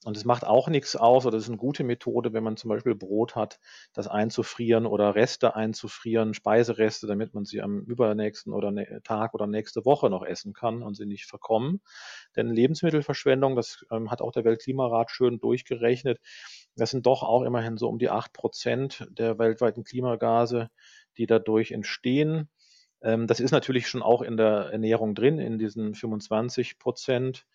Speaker 3: Und es macht auch nichts aus, oder es ist eine gute Methode, wenn man zum Beispiel Brot hat, das einzufrieren oder Reste einzufrieren, Speisereste, damit man sie am übernächsten oder ne Tag oder nächste Woche noch essen kann und sie nicht verkommen. Denn Lebensmittelverschwendung, das ähm, hat auch der Weltklimarat schön durchgerechnet, das sind doch auch immerhin so um die acht Prozent der weltweiten Klimagase, die dadurch entstehen. Ähm, das ist natürlich schon auch in der Ernährung drin, in diesen 25 Prozent,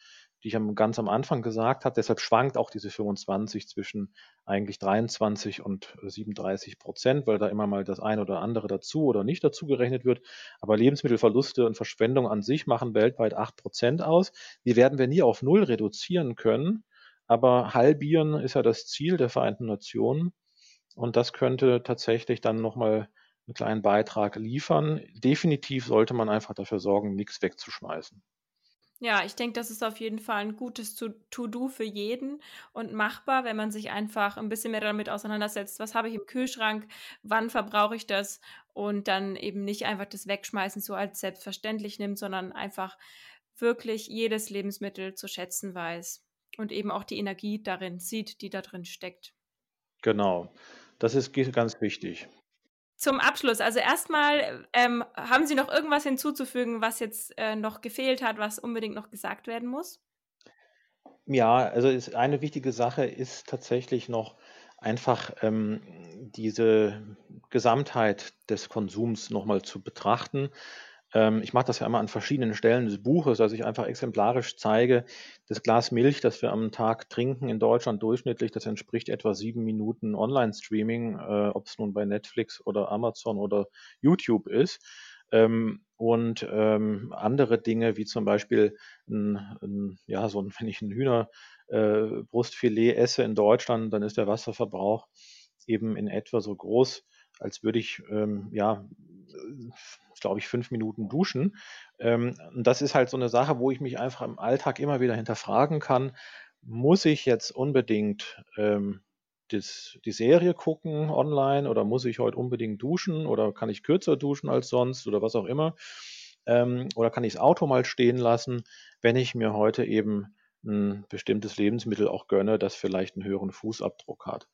Speaker 3: die ich ganz am Anfang gesagt habe. Deshalb schwankt auch diese 25 zwischen eigentlich 23 und 37 Prozent, weil da immer mal das eine oder andere dazu oder nicht dazu gerechnet wird. Aber Lebensmittelverluste und Verschwendung an sich machen weltweit 8 Prozent aus. Die werden wir nie auf Null reduzieren können. Aber halbieren ist ja das Ziel der Vereinten Nationen. Und das könnte tatsächlich dann nochmal einen kleinen Beitrag liefern. Definitiv sollte man einfach dafür sorgen, nichts wegzuschmeißen.
Speaker 1: Ja, ich denke, das ist auf jeden Fall ein gutes To-Do für jeden und machbar, wenn man sich einfach ein bisschen mehr damit auseinandersetzt, was habe ich im Kühlschrank, wann verbrauche ich das und dann eben nicht einfach das Wegschmeißen so als selbstverständlich nimmt, sondern einfach wirklich jedes Lebensmittel zu schätzen weiß und eben auch die Energie darin sieht, die da drin steckt.
Speaker 3: Genau, das ist ganz wichtig.
Speaker 1: Zum Abschluss, also erstmal, ähm, haben Sie noch irgendwas hinzuzufügen, was jetzt äh, noch gefehlt hat, was unbedingt noch gesagt werden muss?
Speaker 3: Ja, also ist eine wichtige Sache ist tatsächlich noch einfach ähm, diese Gesamtheit des Konsums nochmal zu betrachten. Ähm, ich mache das ja immer an verschiedenen Stellen des Buches, dass ich einfach exemplarisch zeige, das Glas Milch, das wir am Tag trinken in Deutschland durchschnittlich, das entspricht etwa sieben Minuten Online-Streaming, äh, ob es nun bei Netflix oder Amazon oder YouTube ist. Ähm, und ähm, andere Dinge, wie zum Beispiel, ein, ein, ja, so ein, wenn ich ein Hühnerbrustfilet äh, esse in Deutschland, dann ist der Wasserverbrauch eben in etwa so groß, als würde ich ähm, ja glaube ich, fünf Minuten duschen. Ähm, und das ist halt so eine Sache, wo ich mich einfach im Alltag immer wieder hinterfragen kann, muss ich jetzt unbedingt ähm, das, die Serie gucken online oder muss ich heute unbedingt duschen oder kann ich kürzer duschen als sonst oder was auch immer? Ähm, oder kann ich das Auto mal stehen lassen, wenn ich mir heute eben ein bestimmtes Lebensmittel auch gönne, das vielleicht einen höheren Fußabdruck hat.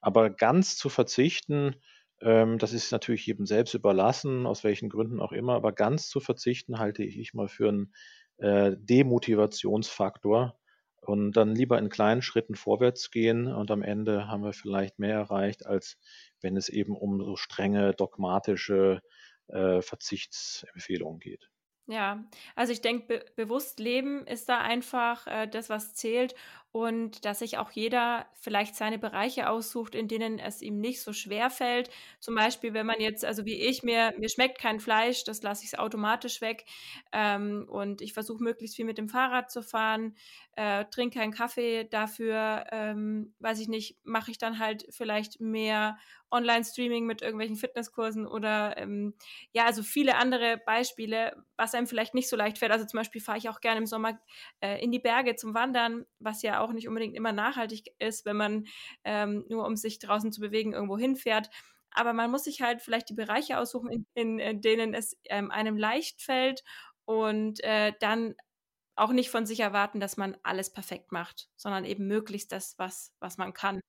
Speaker 3: Aber ganz zu verzichten, das ist natürlich jedem selbst überlassen, aus welchen Gründen auch immer, aber ganz zu verzichten halte ich mal für einen äh, Demotivationsfaktor und dann lieber in kleinen Schritten vorwärts gehen und am Ende haben wir vielleicht mehr erreicht, als wenn es eben um so strenge dogmatische äh, Verzichtsempfehlungen geht.
Speaker 1: Ja, also ich denke, be bewusst leben ist da einfach äh, das, was zählt und dass sich auch jeder vielleicht seine Bereiche aussucht, in denen es ihm nicht so schwer fällt. Zum Beispiel, wenn man jetzt, also wie ich, mir, mir schmeckt kein Fleisch, das lasse ich automatisch weg ähm, und ich versuche möglichst viel mit dem Fahrrad zu fahren, äh, trinke keinen Kaffee, dafür, ähm, weiß ich nicht, mache ich dann halt vielleicht mehr Online-Streaming mit irgendwelchen Fitnesskursen oder ähm, ja, also viele andere Beispiele, was einem vielleicht nicht so leicht fällt. Also zum Beispiel fahre ich auch gerne im Sommer äh, in die Berge zum Wandern, was ja auch nicht unbedingt immer nachhaltig ist, wenn man ähm, nur um sich draußen zu bewegen irgendwo hinfährt. Aber man muss sich halt vielleicht die Bereiche aussuchen, in, in, in denen es ähm, einem leicht fällt und äh, dann auch nicht von sich erwarten, dass man alles perfekt macht, sondern eben möglichst das, was, was man kann.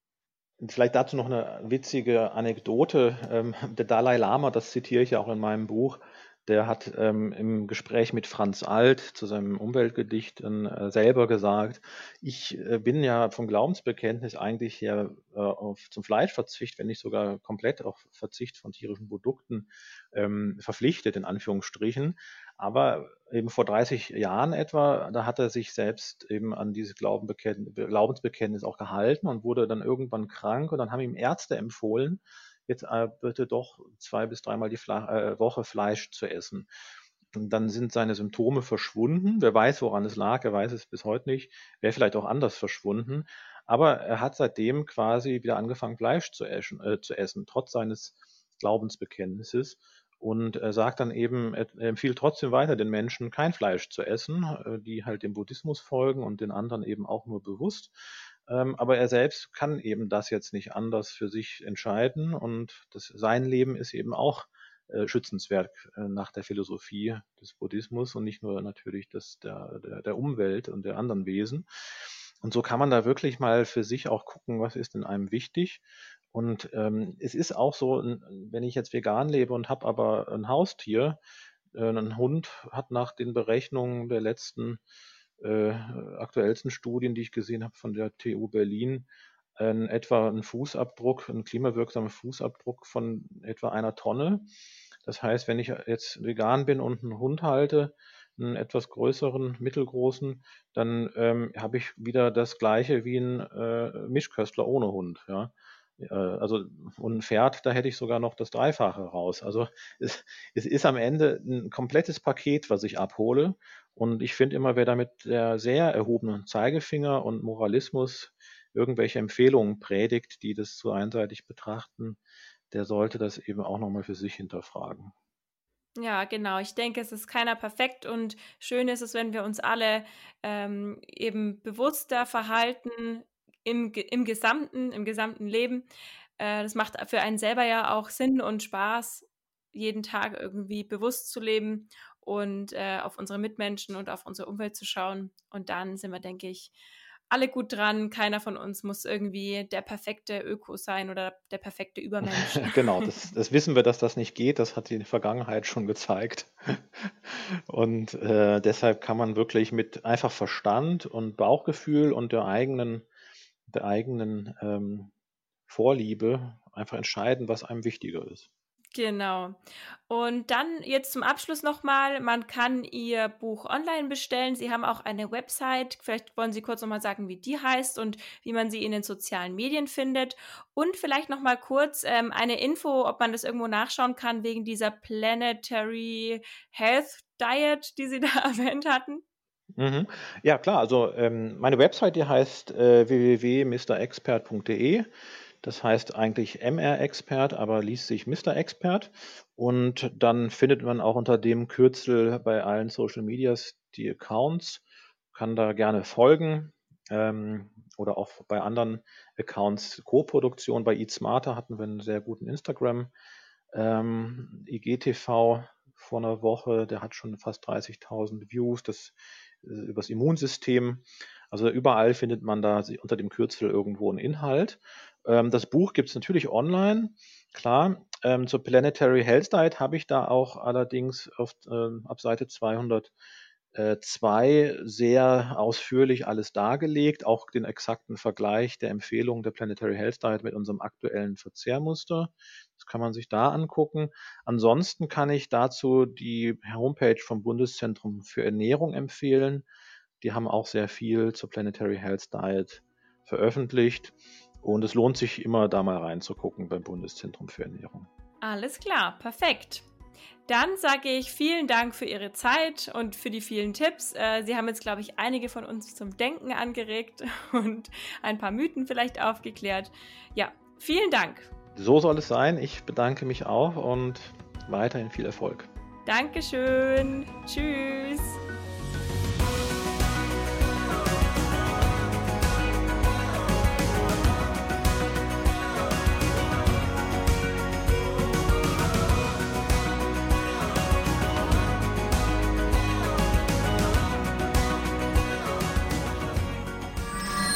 Speaker 3: Vielleicht dazu noch eine witzige Anekdote. Ähm, der Dalai Lama, das zitiere ich ja auch in meinem Buch, der hat ähm, im Gespräch mit Franz Alt zu seinem Umweltgedicht äh, selber gesagt, ich äh, bin ja vom Glaubensbekenntnis eigentlich ja äh, auf, zum Fleischverzicht, wenn nicht sogar komplett auf Verzicht von tierischen Produkten ähm, verpflichtet, in Anführungsstrichen. Aber eben vor 30 Jahren etwa, da hat er sich selbst eben an dieses Glaubensbekenntnis auch gehalten und wurde dann irgendwann krank und dann haben ihm Ärzte empfohlen, jetzt äh, bitte doch zwei bis dreimal die Fla äh, Woche Fleisch zu essen. Und dann sind seine Symptome verschwunden. Wer weiß, woran es lag, er weiß es bis heute nicht. Wäre vielleicht auch anders verschwunden. Aber er hat seitdem quasi wieder angefangen, Fleisch zu essen, äh, zu essen trotz seines Glaubensbekenntnisses. Und er sagt dann eben, er empfiehlt trotzdem weiter den Menschen, kein Fleisch zu essen, äh, die halt dem Buddhismus folgen und den anderen eben auch nur bewusst. Ähm, aber er selbst kann eben das jetzt nicht anders für sich entscheiden und das, sein Leben ist eben auch äh, schützenswert äh, nach der Philosophie des Buddhismus und nicht nur natürlich das der, der, der Umwelt und der anderen Wesen. Und so kann man da wirklich mal für sich auch gucken, was ist in einem wichtig und ähm, es ist auch so, wenn ich jetzt vegan lebe und habe aber ein Haustier, äh, ein Hund hat nach den Berechnungen der letzten äh, aktuellsten Studien, die ich gesehen habe von der TU Berlin, äh, etwa einen Fußabdruck, einen klimawirksamen Fußabdruck von etwa einer Tonne. Das heißt, wenn ich jetzt vegan bin und einen Hund halte, einen etwas größeren, mittelgroßen, dann ähm, habe ich wieder das gleiche wie ein äh, Mischköstler ohne Hund. Ja. Äh, also ein Pferd, da hätte ich sogar noch das Dreifache raus. Also es, es ist am Ende ein komplettes Paket, was ich abhole. Und ich finde immer, wer damit der sehr erhobenen Zeigefinger und Moralismus irgendwelche Empfehlungen predigt, die das zu einseitig betrachten, der sollte das eben auch nochmal für sich hinterfragen.
Speaker 1: Ja, genau. Ich denke, es ist keiner perfekt und schön ist es, wenn wir uns alle ähm, eben bewusster verhalten, im, im gesamten, im gesamten Leben. Äh, das macht für einen selber ja auch Sinn und Spaß, jeden Tag irgendwie bewusst zu leben und äh, auf unsere Mitmenschen und auf unsere Umwelt zu schauen. Und dann sind wir, denke ich, alle gut dran. Keiner von uns muss irgendwie der perfekte Öko sein oder der perfekte Übermensch.
Speaker 3: genau, das, das, wissen wir, dass das nicht geht. Das hat die Vergangenheit schon gezeigt. Und äh, deshalb kann man wirklich mit einfach Verstand und Bauchgefühl und der eigenen der eigenen ähm, Vorliebe einfach entscheiden, was einem wichtiger ist.
Speaker 1: Genau. Und dann jetzt zum Abschluss nochmal, man kann Ihr Buch online bestellen. Sie haben auch eine Website. Vielleicht wollen Sie kurz nochmal sagen, wie die heißt und wie man sie in den sozialen Medien findet. Und vielleicht nochmal kurz ähm, eine Info, ob man das irgendwo nachschauen kann, wegen dieser Planetary Health Diet, die Sie da erwähnt hatten.
Speaker 3: Mhm. Ja, klar. Also ähm, meine Website, die heißt äh, www.mrexpert.de. Das heißt eigentlich MR-Expert, aber liest sich Mr. Expert. Und dann findet man auch unter dem Kürzel bei allen Social Medias die Accounts, kann da gerne folgen ähm, oder auch bei anderen Accounts Co-Produktion. Bei Eat Smarter hatten wir einen sehr guten Instagram. Ähm, IGTV vor einer Woche, der hat schon fast 30.000 Views. Das übers Immunsystem. Also überall findet man da unter dem Kürzel irgendwo einen Inhalt. Ähm, das Buch gibt es natürlich online, klar. Ähm, zur Planetary Health Diet habe ich da auch allerdings auf, ähm, ab Seite 202 sehr ausführlich alles dargelegt, auch den exakten Vergleich der Empfehlungen der Planetary Health Diet mit unserem aktuellen Verzehrmuster. Das kann man sich da angucken. Ansonsten kann ich dazu die Homepage vom Bundeszentrum für Ernährung empfehlen. Die haben auch sehr viel zur Planetary Health Diet veröffentlicht. Und es lohnt sich immer, da mal reinzugucken beim Bundeszentrum für Ernährung.
Speaker 1: Alles klar, perfekt. Dann sage ich vielen Dank für Ihre Zeit und für die vielen Tipps. Äh, Sie haben jetzt, glaube ich, einige von uns zum Denken angeregt und ein paar Mythen vielleicht aufgeklärt. Ja, vielen Dank.
Speaker 3: So soll es sein. Ich bedanke mich auch und weiterhin viel Erfolg.
Speaker 1: Dankeschön. Tschüss.